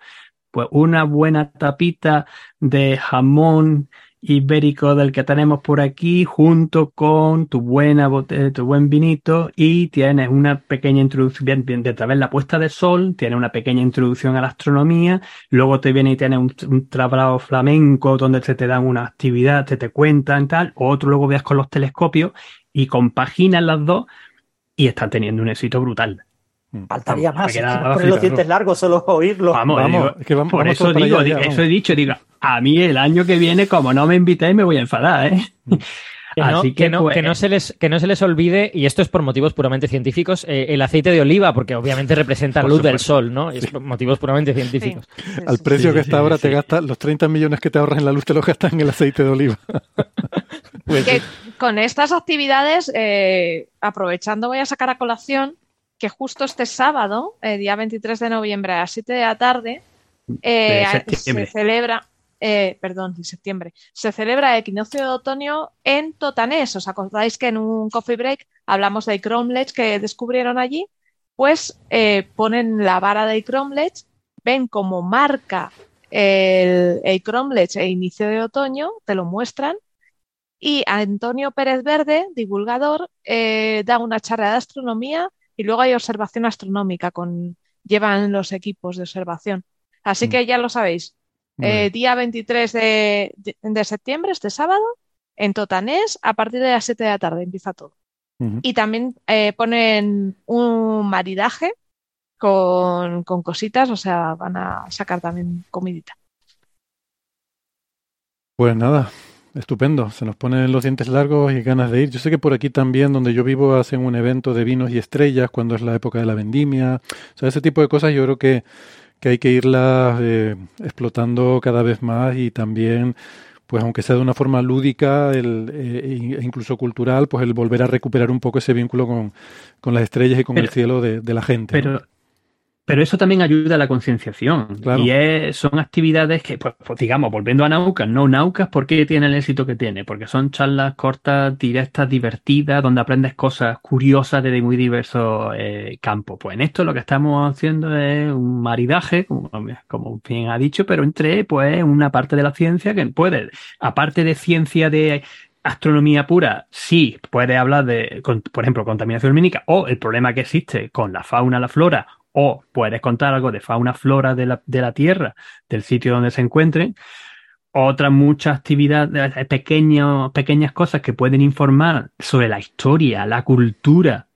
pues una buena tapita de jamón ibérico del que tenemos por aquí, junto con tu buena bote- tu buen vinito, y tienes una pequeña introducción, bien, bien, de través la puesta de sol, tienes una pequeña introducción a la astronomía, luego te viene y tienes un, un trablado flamenco donde se te dan una actividad, te te cuentan tal, otro luego veas con los telescopios y compaginas las dos y están teniendo un éxito brutal. Faltaría Vamos, más. Poner los dientes largos, solo oírlo. Vamos, Vamos, digo, es que vamos- por vamos eso digo, allá eso vamos. he dicho, digo, a mí el año que viene, como no me invitéis, me voy a enfadar, ¿eh? Que no, Así que, que, no, pues, que no se les, que no se les olvide, y esto es por motivos puramente científicos, eh, el aceite de oliva, porque obviamente representa Por luz del sol, ¿no? Es por motivos puramente científicos. Al precio Sí, que sí, está ahora, sí. te gastas los 30 millones que te ahorras en la luz, te los gastas en el aceite de oliva. Pues que con estas actividades, eh, aprovechando, voy a sacar a colación que justo este sábado, eh, día 23 de noviembre a las 7 de la tarde, eh, De se celebra, eh, perdón, de septiembre, se celebra el equinoccio de otoño en Totanés. ¿Os acordáis que en un coffee break hablamos de cromlech que descubrieron allí? Pues ponen la vara de cromlech, ven cómo marca el, el cromlech e inicio de otoño, te lo muestran. Y Antonio Pérez Verde, divulgador, eh, da una charla de astronomía y luego hay observación astronómica con llevan los equipos de observación. Así Mm. que ya lo sabéis. Eh, día 23 de, de- de septiembre, este sábado, en Totanés, a partir de las 7 de la tarde empieza todo. Y también eh, ponen un maridaje con, con cositas, o sea, van a sacar también comidita. Pues nada, estupendo. Se nos ponen los dientes largos y ganas de ir. Yo sé que por aquí también, donde yo vivo, hacen un evento de vinos y estrellas cuando es la época de la vendimia. O sea, ese tipo de cosas yo creo que, que hay que irlas eh, explotando cada vez más y también, pues aunque sea de una forma lúdica el, eh, e incluso cultural, pues el volver a recuperar un poco ese vínculo con, con las estrellas y con Pero- el cielo de, de la gente. ¿no? Pero, eso también ayuda a la concienciación. Claro. Y es- son actividades que, pues, pues, digamos, volviendo a Naucas, no Naucas, ¿por qué tiene el éxito que tiene? Porque son charlas cortas, directas, divertidas, donde aprendes cosas curiosas de muy diversos eh, campos. Pues en esto lo que estamos haciendo es un maridaje, como, como bien ha dicho, pero entre pues una parte de la ciencia que puede, aparte de ciencia de astronomía pura, sí, puede hablar de, con- por ejemplo, contaminación lumínica o el problema que existe con la fauna, la flora, o puedes contar algo de fauna, flora de la, de la Tierra, del sitio donde se encuentren. Otras muchas actividades, eh, pequeños, pequeñas cosas que pueden informar sobre la historia, la cultura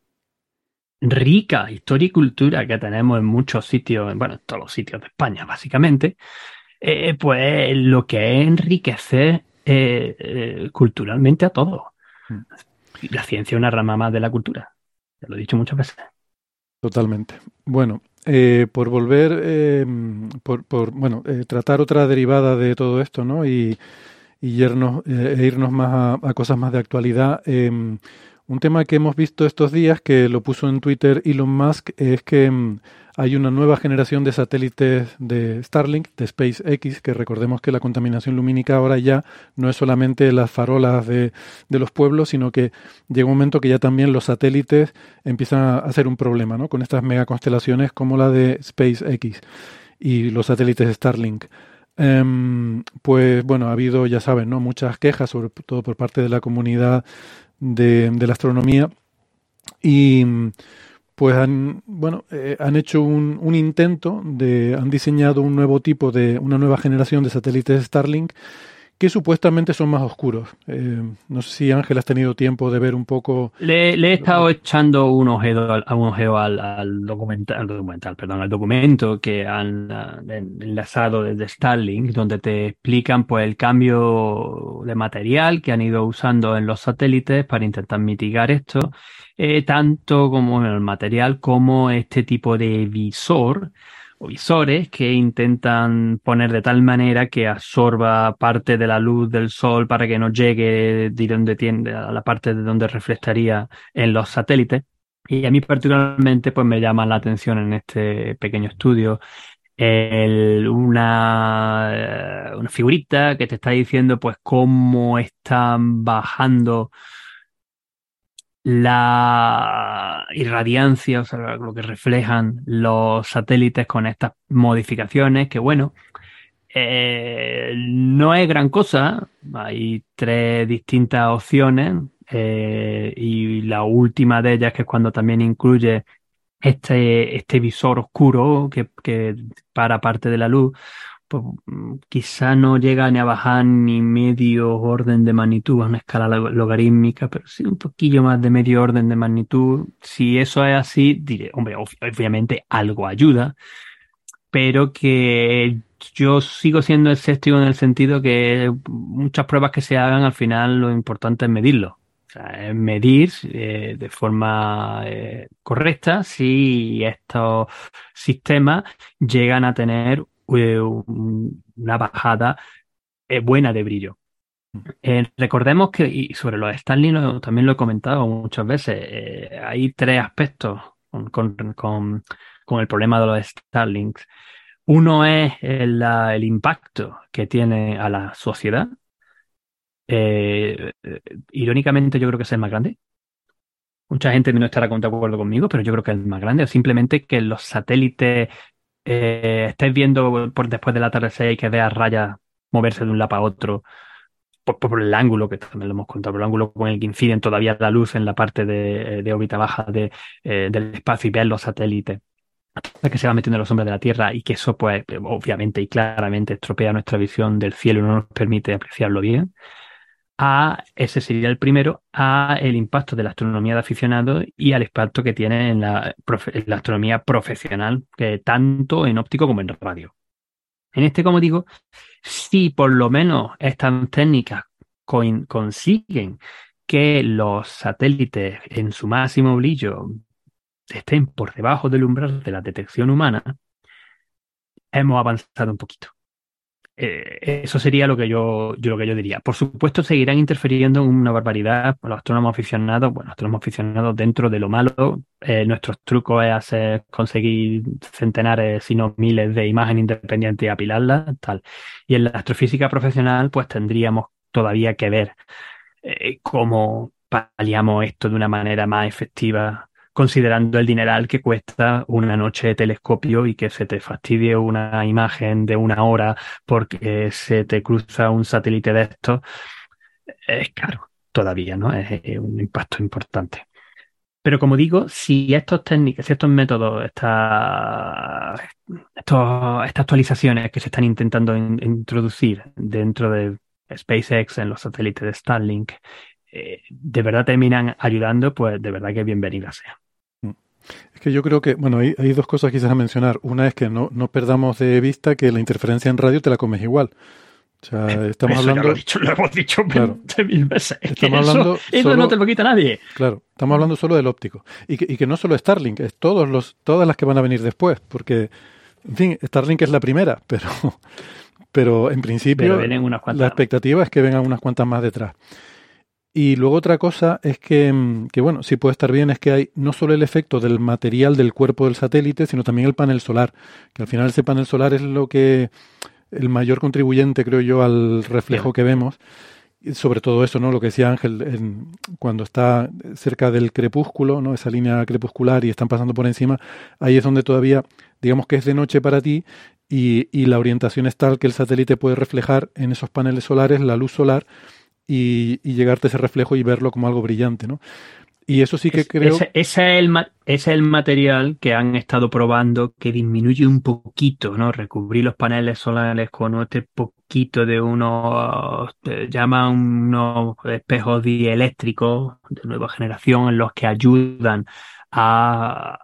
rica, historia y cultura que tenemos en muchos sitios, bueno, en todos los sitios de España, básicamente, eh, pues lo que es enriquecer eh, eh, culturalmente a todos. Mm. La ciencia es una rama más de la cultura. Ya lo he dicho muchas veces. Totalmente. Bueno, eh, por volver, eh, por, por, bueno, eh, tratar otra derivada de todo esto, ¿no? Y, eh, e irnos más a, a cosas más de actualidad. Un tema que hemos visto estos días, que lo puso en Twitter Elon Musk, es que mm, hay una nueva generación de satélites de Starlink, de SpaceX, que recordemos que la contaminación lumínica ahora ya no es solamente las farolas de, de los pueblos, sino que llega un momento que ya también los satélites empiezan a ser un problema, ¿no? Con estas megaconstelaciones como la de SpaceX y los satélites Starlink. Em, pues bueno, ha habido, ya saben, ¿no? muchas quejas, sobre todo por parte de la comunidad de, la astronomía. Y pues han, bueno, eh, han hecho un, un intento de, han diseñado un nuevo tipo de, una nueva generación de satélites Starlink que supuestamente son más oscuros. Eh, no sé si Ángel has tenido tiempo de ver un poco. Le, he estado echando un ojeo, al- un ojeo al, al documental, al documental, perdón, al documento que han ah, en- enlazado desde Starlink, donde te explican pues el cambio de material que han ido usando en los satélites para intentar mitigar esto, eh, tanto como el material como este tipo de visor o visores que intentan poner de tal manera que absorba parte de la luz del sol para que no llegue de donde tiende a la parte de donde reflectaría en los satélites. Y a mí particularmente pues me llama la atención en este pequeño estudio el- una, eh, una figurita que te está diciendo pues cómo están bajando la irradiancia, o sea, lo que reflejan los satélites con estas modificaciones, que bueno, eh, no es gran cosa, hay tres distintas opciones eh, y la última de ellas que es cuando también incluye este, este visor oscuro que, que para parte de la luz, pues mm, quizá no llega ni a bajar ni medio orden de magnitud, a una escala log- logarítmica, pero sí un poquillo más de medio orden de magnitud. Si eso es así, diré, hombre, ob- obviamente algo ayuda, pero que yo sigo siendo escéptico en el sentido que muchas pruebas que se hagan, al final lo importante es medirlo. O sea, es medir eh, de forma eh, correcta si estos sistemas llegan a tener una bajada eh, buena de brillo. Eh, recordemos que, y sobre los Starlink lo- también lo he comentado muchas veces, eh, hay tres aspectos con, con- con- con el problema de los Starlinks. Uno es el, el impacto que tiene a la sociedad. Eh, irónicamente, yo creo que es el más grande. Mucha gente no estará de acuerdo conmigo, pero yo creo que es el más grande. Simplemente que los satélites eh, viendo por después del atardecer y que veas rayas moverse de un lado a otro por, el ángulo, que también lo hemos contado, por el ángulo con el que inciden todavía la luz en la parte de, órbita baja de, eh, del espacio y ver los satélites hasta que se va metiendo en los hombres de la Tierra y que eso, pues, obviamente y claramente estropea nuestra visión del cielo y no nos permite apreciarlo bien. A, ese sería el primero, a el impacto de la astronomía de aficionados y al impacto que tiene en la, la astronomía profesional, tanto en óptico como en radio. En este, como digo, si por lo menos estas técnicas consiguen que los satélites en su máximo brillo estén por debajo del umbral de la detección humana, hemos avanzado un poquito. Eh, eso sería lo que yo, lo que yo diría. Por supuesto, seguirán interfiriendo en una barbaridad los astrónomos aficionados, bueno, astrónomos aficionados dentro de lo malo. Eh, nuestros trucos es hacer, conseguir centenares, si no miles de imágenes independientes y apilarlas, tal. Y en la astrofísica profesional, pues tendríamos todavía que ver eh, cómo paliamos esto de una manera más efectiva considerando el dineral que cuesta una noche de telescopio y que se te fastidie una imagen de una hora porque se te cruza un satélite de estos, es caro todavía, ¿no? Es, un impacto importante. Pero como digo, si estos técnicas, si estos métodos, estas, estas actualizaciones que se están intentando introducir dentro de SpaceX en los satélites de Starlink, eh, de verdad terminan ayudando, pues de verdad que bienvenida sea. Es que yo creo que, bueno, hay, hay dos cosas que quisiera mencionar. Una es que no, no, perdamos de vista que la interferencia en radio te la comes igual. O sea, estamos hablando. lo, dicho, lo, hemos dicho claro, mil veces. Estamos hablando eso, no te lo quita nadie. Claro, estamos hablando solo del óptico. Y que, y que no solo Starlink, es todos los, todas las que van a venir después. Porque, en fin, Starlink es la primera, pero, pero en principio la expectativa es que vengan unas cuantas más detrás. Y luego otra cosa es que, mm, que, bueno, sí puede estar bien, es que hay no solo el efecto del material del cuerpo del satélite, sino también el panel solar, que al final ese panel solar es lo que el mayor contribuyente, creo yo, al reflejo que vemos. Y sobre todo eso, ¿no? Lo que decía Ángel, cuando está cerca del crepúsculo, ¿no? Esa línea crepuscular y están pasando por encima, ahí es donde todavía, digamos que es de noche para ti y, y la orientación es tal que el satélite puede reflejar en esos paneles solares la luz solar y, llegarte a ese reflejo y verlo como algo brillante, ¿no? Y eso sí que creo. Ese, es el, es el material que han estado probando que disminuye un poquito, ¿no? Recubrir los paneles solares con este poquito de unos, llaman unos espejos dieléctricos de nueva generación en los que ayudan a,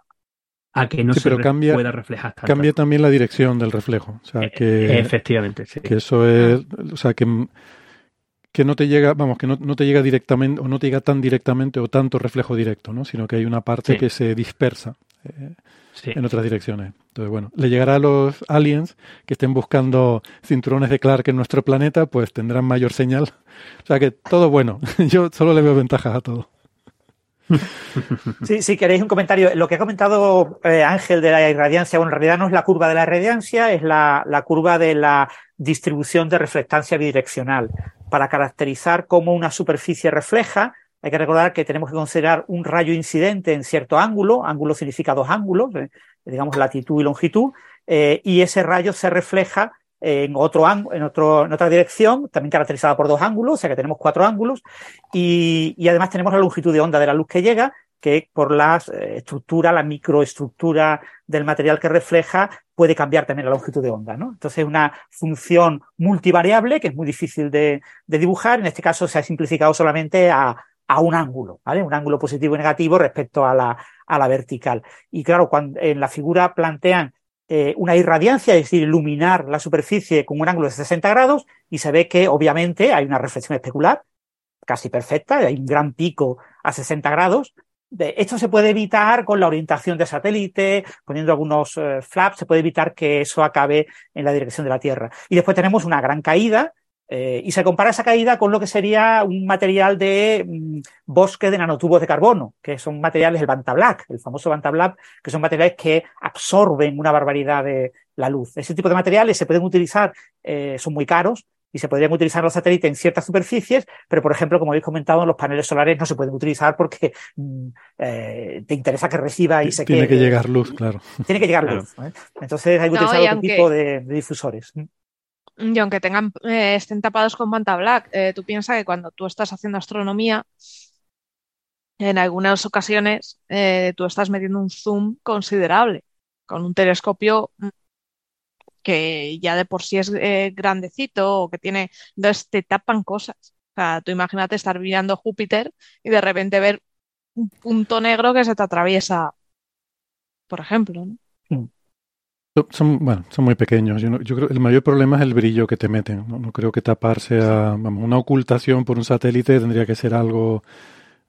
a que no se pueda reflejar tanto. Cambia también la dirección del reflejo. O sea, e, que, Efectivamente, sí. Que eso es. O sea, que que no te llega, vamos, que no, no, te llega directamente o no te llega tan directamente o tanto reflejo directo, ¿no? Sino que hay una parte que se dispersa eh, en otras direcciones. Entonces, bueno, le llegará a los aliens que estén buscando cinturones de Clark en nuestro planeta, pues tendrán mayor señal. O sea que todo bueno. Yo solo le veo ventajas a todo. Sí, si queréis un comentario. Lo que ha comentado eh, Ángel de la irradiancia, bueno, en realidad no es la curva de la irradiancia, es la, la curva de la distribución de reflectancia bidireccional para caracterizar cómo una superficie refleja, hay que recordar que tenemos que considerar un rayo incidente en cierto ángulo, ángulo significa dos ángulos, eh, digamos latitud y longitud, eh, y ese rayo se refleja en, otro, en, otro, en otra dirección, también caracterizada por dos ángulos, o sea que tenemos cuatro ángulos, y, y además tenemos la longitud de onda de la luz que llega, que por la eh, estructura, la microestructura del material que refleja, puede cambiar también la longitud de onda. ¿no? Entonces, es una función multivariable que es muy difícil de, dibujar. En este caso, se ha simplificado solamente a, un ángulo, ¿vale? Un ángulo positivo y negativo respecto a la, a la vertical. Y claro, cuando en la figura plantean eh, una irradiancia, es decir, iluminar la superficie con un ángulo de 60 grados, y se ve que obviamente hay una reflexión especular casi perfecta, hay un gran pico a 60 grados, esto se puede evitar con la orientación de satélite, poniendo algunos eh, flaps, se puede evitar que eso acabe en la dirección de la Tierra. Y después tenemos una gran caída, eh, y se compara esa caída con lo que sería un material de mm, bosque de nanotubos de carbono, que son materiales del Bantablack, el famoso Bantablack, que son materiales que absorben una barbaridad de, la luz. Ese tipo de materiales se pueden utilizar, eh, son muy caros, y se podrían utilizar los satélites en ciertas superficies, pero por ejemplo, como habéis comentado, los paneles solares no se pueden utilizar porque mm, eh, te interesa que reciba y se Tiene que llegar luz, claro. Tiene que llegar luz. ¿eh? Entonces hay que utilizar otro tipo de, difusores. Y aunque tengan, eh, estén tapados con manta black, tú piensas que cuando tú estás haciendo astronomía, en algunas ocasiones tú estás metiendo un zoom considerable. Con un telescopio mm, que ya de por sí es eh, grandecito o que tiene, entonces te tapan cosas. O sea, tú imagínate estar mirando Júpiter y de repente ver un punto negro que se te atraviesa, por ejemplo. ¿no? Son, bueno, son muy pequeños. Yo, yo creo el mayor problema es el brillo que te meten. No, creo que taparse a vamos, una ocultación por un satélite tendría que ser algo,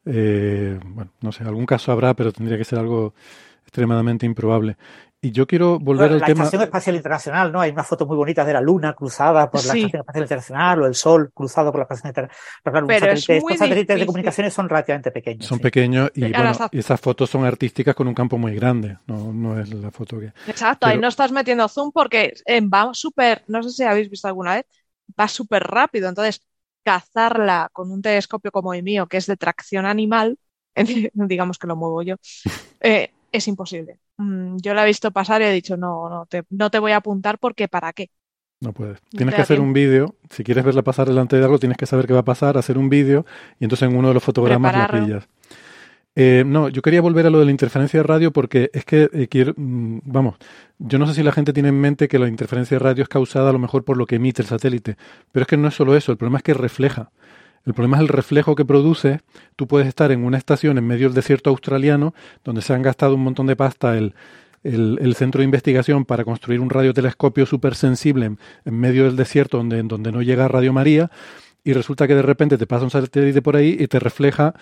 eh, bueno, no sé, algún caso habrá, pero tendría que ser algo extremadamente improbable. Y yo quiero volver al tema. La Estación Espacial Internacional, ¿no? Hay una foto muy bonita de la Luna cruzada por la Estación Espacial Internacional o el Sol cruzado por la Estación Internacional. Pero estos satélites de comunicaciones son relativamente pequeños. Son pequeños y, bueno, esas fotos son artísticas con un campo muy grande. No, no es la foto que. Exacto, ahí no estás metiendo zoom porque eh, va súper. No sé si habéis visto alguna vez, va súper rápido. Entonces, cazarla con un telescopio como el mío, que es de tracción animal, digamos que lo muevo yo, eh, es imposible. Mm, yo la he visto pasar y he dicho, no, no te, no te voy a apuntar porque ¿para qué? No puedes. Tienes que hacer un vídeo. Si quieres verla pasar delante de algo, tienes que saber qué va a pasar, hacer un vídeo y entonces en uno de los fotogramas la pillas. Eh, no, yo quería volver a lo de la interferencia de radio porque es que eh, quiero, mm, vamos, yo no sé si la gente tiene en mente que la interferencia de radio es causada a lo mejor por lo que emite el satélite, pero es que no es solo eso, el problema es que refleja. El problema es el reflejo que produce. Tú puedes estar en una estación en medio del desierto australiano, donde se han gastado un montón de pasta el, el, centro de investigación para construir un radiotelescopio súper sensible en, medio del desierto donde, donde no llega Radio María, y resulta que de repente te pasa un satélite por ahí y te refleja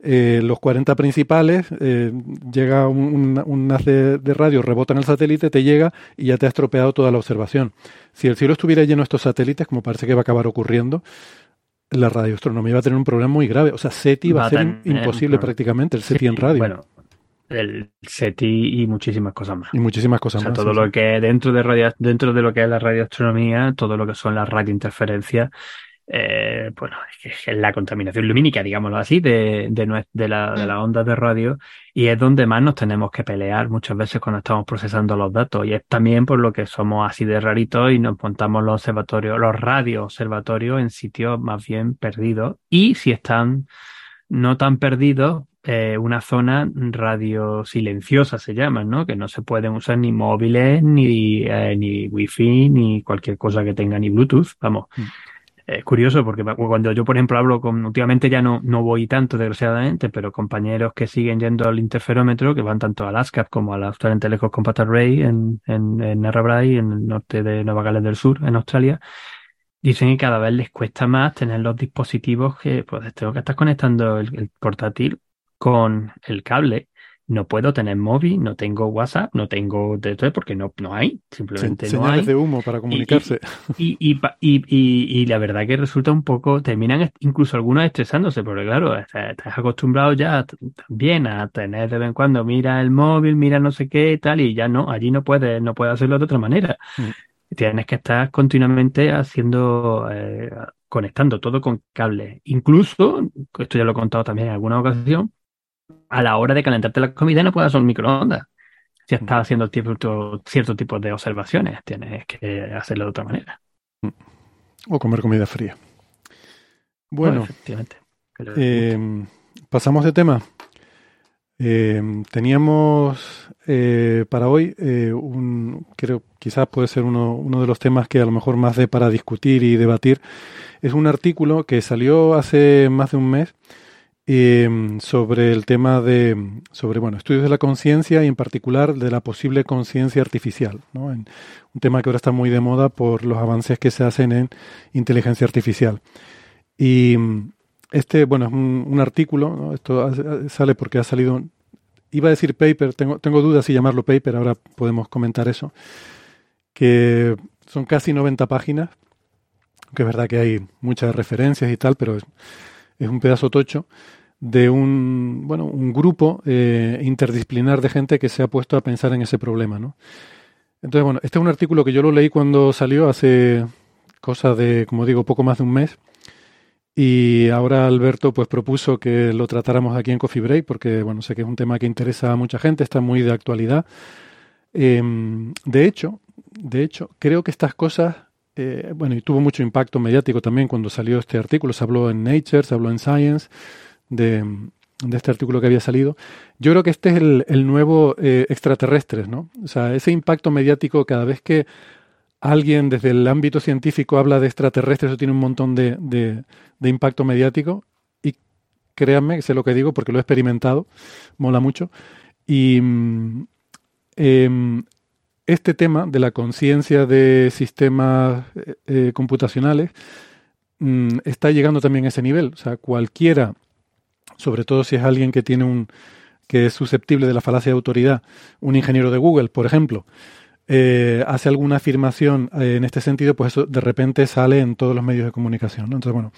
eh, los 40 principales, eh, llega un, un, haz de, radio, rebota en el satélite, te llega y ya te ha estropeado toda la observación. Si el cielo estuviera lleno de estos satélites, como parece que va a acabar ocurriendo, la radioastronomía va a tener un problema muy grave. O sea, SETI va, a ser imposible prácticamente, el SETI en radio. Bueno, el SETI y muchísimas cosas más. Y muchísimas cosas o sea, más. Todo lo que dentro de radio, dentro de lo que es la radioastronomía, todo lo que son las radiointerferencias, eh, bueno, es la contaminación lumínica, digámoslo así, de, de, de, la, de las ondas de radio y es donde más nos tenemos que pelear muchas veces cuando estamos procesando los datos y es también por lo que somos así de raritos y nos montamos los observatorios, los radio observatorios en sitios más bien perdidos y si están no tan perdidos, eh, una zona radio silenciosa se llama, ¿no? Que no se pueden usar ni móviles, ni, eh, ni wifi, ni cualquier cosa que tenga, ni Bluetooth, vamos. Mm es curioso porque cuando yo, por ejemplo, hablo con, últimamente ya no, no voy tanto, desgraciadamente, pero compañeros que siguen yendo al interferómetro, que van tanto a Alaska como a la Australian Telecom Compact Array en, en, en Narrabri, en el norte de Nueva Gales del Sur, en Australia, dicen que cada vez les cuesta más tener los dispositivos que, pues, tengo que estar conectando el portátil con el cable no puedo tener móvil, no tengo WhatsApp, no tengo todo porque no, no hay, simplemente no hay. de humo para comunicarse. Y, y, y, y, la verdad que resulta un poco, terminan incluso algunos estresándose, porque claro, estás acostumbrado ya también a tener de vez en cuando, mira el móvil, mira no sé qué tal, y ya no, allí no puedes, no puedes hacerlo de otra manera. Mm. Tienes que estar continuamente haciendo, eh, conectando todo con cable. Incluso, esto ya lo he contado también en alguna ocasión, a la hora de calentarte la comida no puedes usar un microondas. Si estás haciendo cierto, cierto tipo de observaciones, tienes que hacerlo de otra manera. O comer comida fría. Bueno, eh, pasamos de tema. Eh, teníamos eh, para hoy un, creo, quizás puede ser uno, uno de los temas que a lo mejor más de para discutir y debatir. Es un artículo que salió hace más de un mes Em, sobre el tema de, sobre, bueno, estudios de la conciencia y en particular de la posible conciencia artificial, ¿no? un tema que ahora está muy de moda por los avances que se hacen en inteligencia artificial. Y mm, este, bueno, es un, artículo, esto sale porque ha salido, iba a decir paper, tengo, tengo dudas si llamarlo paper, ahora podemos comentar eso, que son casi 90 páginas, que es verdad que hay muchas referencias y tal, pero es un pedazo tocho de un, bueno, un grupo eh, interdisciplinar de gente que se ha puesto a pensar en ese problema. ¿no? Entonces, bueno, este es un artículo que yo lo leí cuando salió hace cosa de, como digo, poco más de un mes. Y ahora Alberto pues propuso que lo tratáramos aquí en Coffee Break porque bueno, sé que es un tema que interesa a mucha gente, está muy de actualidad. Em, de hecho, de hecho, creo que estas cosas, eh, bueno, y tuvo mucho impacto mediático también cuando salió este artículo, se habló en Nature, se habló en Science de, este artículo que había salido. Yo creo que este es el, nuevo eh, extraterrestres, ¿no? O sea, ese impacto mediático cada vez que alguien desde el ámbito científico habla de extraterrestres, eso tiene un montón de, de, impacto mediático. Y créanme, sé lo que digo porque lo he experimentado, mola mucho. Y mm, em, este tema de la conciencia de sistemas eh, eh, computacionales mm, está llegando también a ese nivel. O sea, cualquiera, sobre todo si es alguien que tiene un que es susceptible de la falacia de autoridad, un ingeniero de Google, por ejemplo, eh, hace alguna afirmación eh, en este sentido, pues eso de repente sale en todos los medios de comunicación. Entonces, bueno,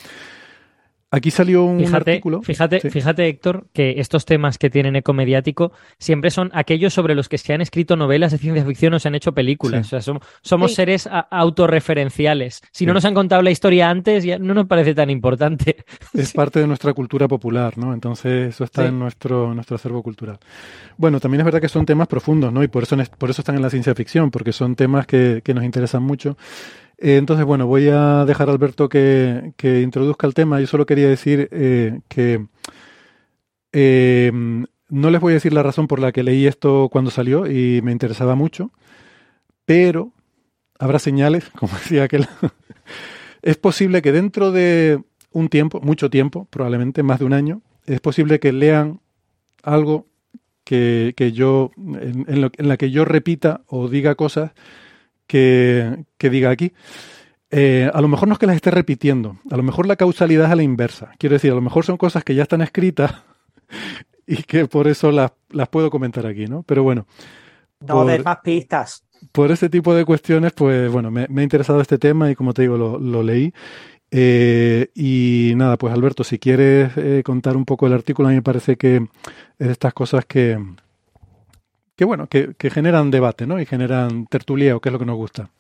Aquí salió un artículo. Fíjate, fíjate, Héctor, que estos temas que tienen eco mediático siempre son aquellos sobre los que se han escrito novelas de ciencia ficción o se han hecho películas. O sea, somos, seres autorreferenciales. Si no nos han contado la historia antes, ya no nos parece tan importante. Es parte de nuestra cultura popular, ¿no? Entonces, eso está en nuestro, nuestro acervo cultural. Bueno, también es verdad que son temas profundos, ¿no? Y por eso, por eso están en la ciencia ficción, porque son temas que, que nos interesan mucho. Eh, entonces, bueno, voy a dejar a Alberto que, introduzca el tema. Yo solo quería decir eh, que eh, no les voy a decir la razón por la que leí esto cuando salió y me interesaba mucho, pero habrá señales, como decía aquel. es posible que dentro de un tiempo, mucho tiempo, probablemente más de un año, es posible que lean algo que, yo, en, en la que yo repita o diga cosas que, diga aquí. Eh, a lo mejor no es que las esté repitiendo, a lo mejor la causalidad es a la inversa. Quiero decir, a lo mejor son cosas que ya están escritas y que por eso las, puedo comentar aquí, ¿no? Pero bueno. No des más pistas. Por ese tipo de cuestiones, pues bueno, me, ha interesado este tema y como te digo, lo, leí. Eh, y nada, pues Alberto, si quieres eh, contar un poco el artículo, a mí me parece que es de estas cosas que, que bueno, que, generan debate, ¿no? Y generan tertuleo, que es lo que nos gusta.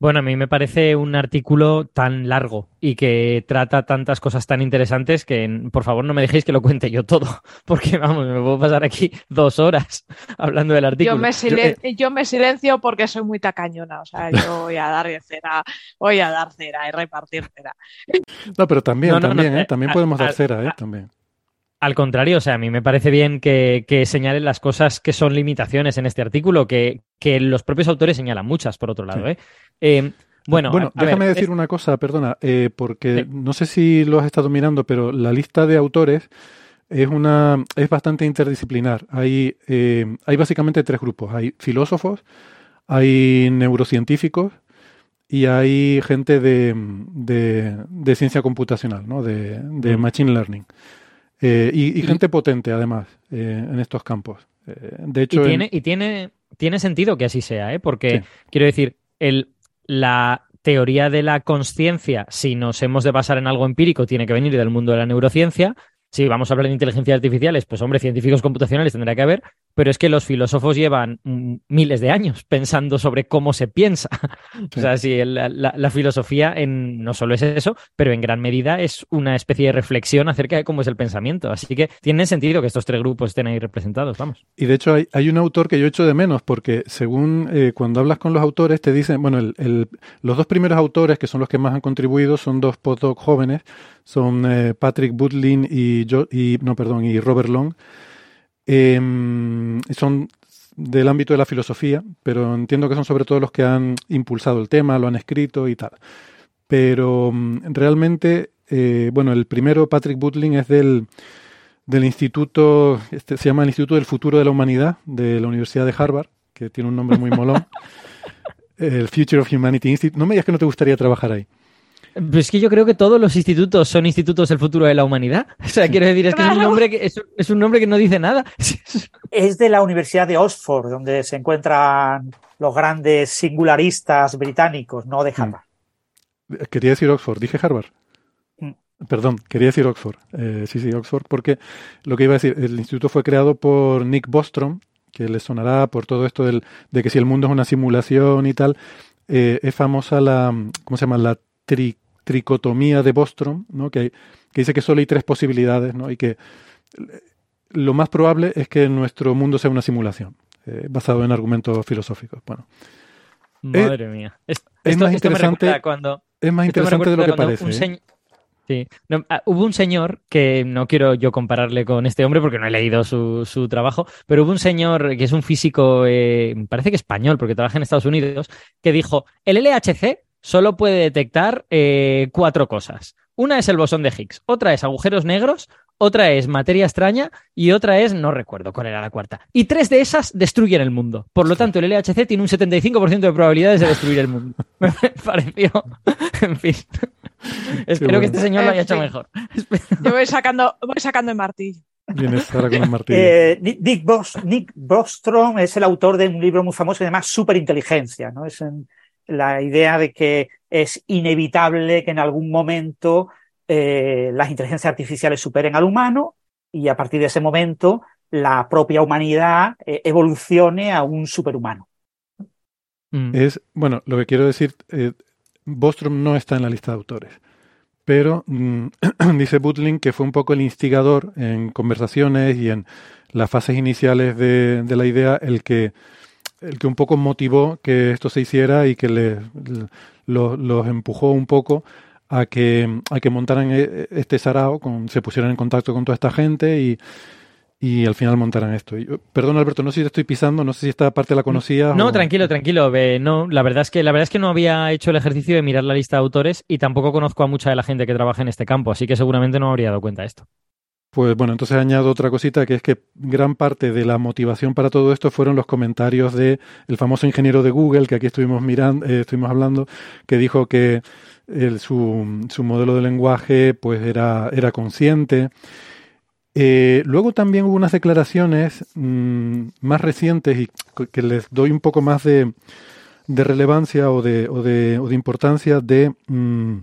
Bueno, a mí me parece un artículo tan largo y que trata tantas cosas tan interesantes que, por favor, no me dejéis que lo cuente yo todo, porque vamos, me puedo pasar aquí dos horas hablando del artículo. Yo me, eh, yo, me silencio porque soy muy tacañona, o sea, yo voy a dar cera, voy a dar cera y repartir cera. No, pero también, también, ¿eh? También podemos dar cera, ¿eh? También. Al contrario, o sea, a mí me parece bien que, señalen las cosas que son limitaciones en este artículo, que, los propios autores señalan muchas, por otro lado. ¿eh? eh bueno, bueno déjame decir una cosa, perdona, eh, porque no sé si lo has estado mirando, pero la lista de autores es una es bastante interdisciplinar. Hay, eh, hay básicamente tres grupos. Hay filósofos, hay neurocientíficos y hay gente de, de, ciencia computacional, ¿no? de, de mm. machine learning. Eh, y, gente potente, además, eh, en estos campos. Eh, de hecho, y, tiene, y tiene, tiene sentido que así sea, ¿eh? porque quiero decir, el, la teoría de la conciencia, si nos hemos de basar en algo empírico, tiene que venir del mundo de la neurociencia. Si vamos a hablar de inteligencia artificiales, pues hombre, científicos computacionales tendrá que haber, pero es que los filósofos llevan mm, miles de años pensando sobre cómo se piensa. O sea, si la, filosofía en, no solo es eso, pero en gran medida es una especie de reflexión acerca de cómo es el pensamiento. Así que tiene sentido que estos tres grupos estén ahí representados, vamos. Y de hecho hay, un autor que yo echo de menos, porque según eh, cuando hablas con los autores te dicen, bueno, los dos primeros autores, que son los que más han contribuido, son dos postdoc jóvenes, son eh, Patrick Butlin y, y, no, perdón, y Robert Long Em, son del ámbito de la filosofía, pero entiendo que son sobre todo los que han impulsado el tema, lo han escrito y tal. Pero mm, realmente, eh, bueno, el primero, Patrick Butling, es del, del Instituto, este, se llama el Instituto del Futuro de la Humanidad, de la Universidad de Harvard, que tiene un nombre muy molón. el Future of Humanity Institute. No me digas que no te gustaría trabajar ahí. Pues es que yo creo que todos los institutos son institutos del futuro de la humanidad. O sea, quiero decir, es que es un nombre que, es, un nombre que no dice nada. Es de la Universidad de Oxford, donde se encuentran los grandes singularistas británicos, no de Harvard. Mm. Quería decir Oxford, dije Harvard. Mm. Perdón, quería decir Oxford. Eh, sí, sí, Oxford, porque lo que iba a decir, el instituto fue creado por Nick Bostrom, que le sonará por todo esto del, de que si el mundo es una simulación y tal, eh, es famosa la, ¿cómo se llama? La tricotomía de Bostrom, ¿no? Que, que dice que solo hay tres posibilidades, ¿no? Y que lo más probable es que nuestro mundo sea una simulación, eh, basado en argumentos filosóficos. Bueno. Madre mía. Esto, es más esto interesante, cuando, es más interesante de lo que parece. un ¿eh? señ- Sí. No, ah, hubo un señor que no quiero yo compararle con este hombre porque no he leído su, su trabajo, pero hubo un señor que es un físico, eh, parece que español, porque trabaja en Estados Unidos, que dijo: el LHC solo puede detectar eh, cuatro cosas. Una es el bosón de Higgs, otra es agujeros negros, otra es materia extraña y otra es, no recuerdo cuál era la cuarta. Y tres de esas destruyen el mundo. Por lo tanto, el LHC tiene un 75% de probabilidades de destruir el mundo. Me pareció, en fin. Espero bueno. que este señor lo haya hecho fin. mejor. Yo voy sacando, voy sacando el martillo. Con. Eh, Nick, Nick Bos- Nick Bostrom es el autor de un libro muy famoso que se llama Superinteligencia, ¿no? Es en- la idea de que es inevitable que en algún momento eh, las inteligencias artificiales superen al humano y a partir de ese momento la propia humanidad eh, evolucione a un superhumano. Mm. Es, bueno, lo que quiero decir, eh, Bostrom no está en la lista de autores, pero mm, dice Butling que fue un poco el instigador en conversaciones y en las fases iniciales de, de la idea el que, el que un poco motivó que esto se hiciera y que le, lo- los empujó un poco a que, a que montaran eh, este sarao, con, se pusieran en contacto con toda esta gente y, y al final montaran esto. Y, perdón, Alberto, no sé si te estoy pisando, no sé si esta parte la conocías. No, o- tranquilo, tranquilo. no, la verdad es que la verdad es que no había hecho el ejercicio de mirar la lista de autores y tampoco conozco a mucha de la gente que trabaja en este campo, así que seguramente no habría dado cuenta de esto. Pues bueno, entonces añado otra cosita que es que gran parte de la motivación para todo esto fueron los comentarios de el famoso ingeniero de Google que aquí estuvimos mirando, eh, estuvimos hablando, que dijo que su, su modelo de lenguaje pues era, era consciente. Eh, luego también hubo unas declaraciones mm, más recientes y que les doy un poco más de, de relevancia o de, o de, o de importancia de mm,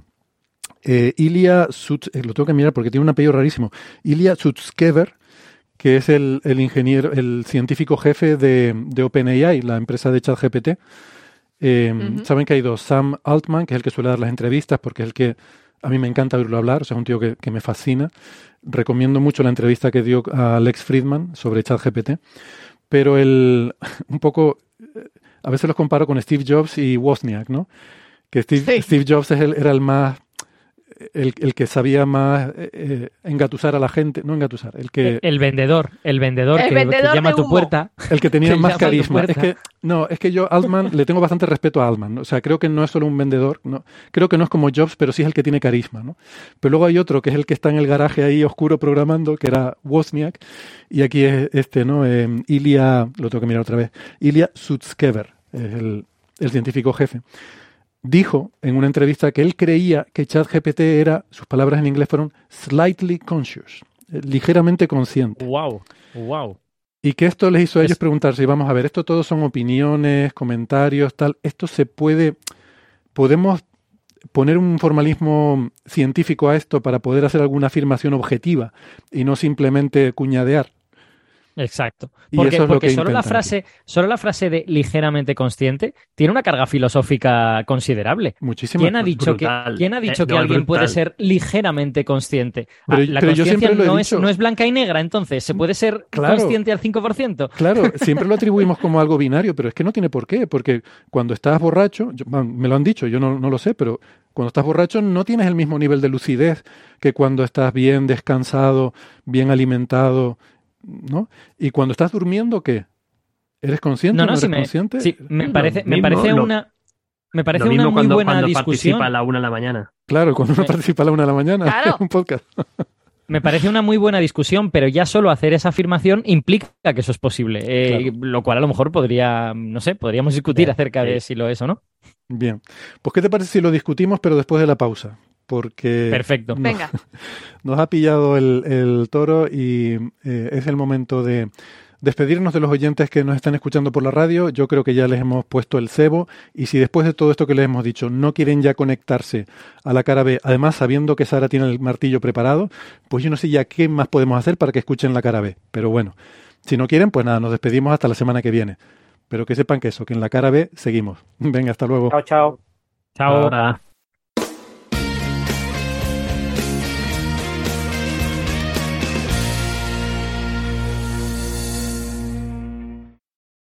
eh, Ilya eh, lo tengo que mirar porque tiene un apellido rarísimo, Ilya Sutskever, que es el, el ingeniero, el científico jefe de, de OpenAI, la empresa de ChatGPT. Eh. Saben que hay dos, Sam Altman, que es el que suele dar las entrevistas, porque es el que a mí me encanta oírlo hablar, o sea, es un tío que, que me fascina. Recomiendo mucho la entrevista que dio a Alex Friedman sobre ChatGPT, pero el, un poco, eh, a veces los comparo con Steve Jobs y Wozniak, ¿no? Que Steve, Sí. Steve Jobs es el- era el más, el, el que sabía más eh, eh, engatusar a la gente, no engatusar, el que, El vendedor, el vendedor, El que, vendedor que llama a tu puerta. el que tenía que más carisma. Es que, no, es que yo, Altman, le tengo bastante respeto a Altman. ¿no? O sea, creo que no es solo un vendedor. No, creo que no es como Jobs, pero sí es el que tiene carisma. ¿no? Pero luego hay otro que es el que está en el garaje ahí oscuro programando, que era Wozniak. Y aquí es este, ¿no? Eh, Ilya, lo tengo que mirar otra vez. Ilya Sutskever, es el, el científico jefe. Dijo en una entrevista que él creía que ChatGPT era, sus palabras en inglés fueron slightly conscious, eh, ligeramente consciente. Wow, wow. Y que esto les hizo a ellos Es- preguntarse, vamos a ver, esto todo son opiniones, comentarios, tal, esto se puede, podemos poner un formalismo científico a esto para poder hacer alguna afirmación objetiva y no simplemente cuñadear. Exacto. Porque, porque que solo la frase, solo la frase de ligeramente consciente tiene una carga filosófica considerable. Muchísimo. ¿Quién ha dicho que, brutal. ¿quién ha dicho Eh, que no, alguien puede ser ligeramente consciente? Ah, la pero conciencia no es, no es blanca y negra, entonces. ¿Se puede ser Claro. consciente al 5%? Claro, siempre lo atribuimos como algo binario, pero es que no tiene por qué, porque cuando estás borracho, yo- me lo han dicho, yo no, no lo sé, pero cuando estás borracho no tienes el mismo nivel de lucidez que cuando estás bien descansado, bien alimentado, ¿no? Y cuando estás durmiendo, ¿qué? ¿Eres consciente? No, ¿No, no, eres sí me, consciente? sí, me parece, me mismo, parece lo- una, me parece Lo una muy cuando, buena cuando discusión. participa a la una de la mañana. Claro, cuando uno Eh, participa a la una de la mañana Claro. en un podcast. Me parece una muy buena discusión, pero ya solo hacer esa afirmación implica que eso es posible. eh, Lo cual a lo mejor podría, no sé, podríamos discutir Bien, acerca de sí. si lo es o no. Bien, pues ¿qué te parece si lo discutimos, pero después de la pausa? Porque Perfecto. no- Venga. nos ha pillado el, el toro y eh, es el momento de despedirnos de los oyentes que nos están escuchando por la radio. Yo creo que ya les hemos puesto el cebo y si después de todo esto que les hemos dicho no quieren ya conectarse a la cara B, además sabiendo que Sara tiene el martillo preparado, pues yo no sé ya qué más podemos hacer para que escuchen la cara B. Pero bueno, Si no quieren, pues nada, nos despedimos hasta la semana que viene. Pero que sepan que eso, que en la cara B seguimos. Venga, hasta luego. Chao, chao. Chao. Ahora.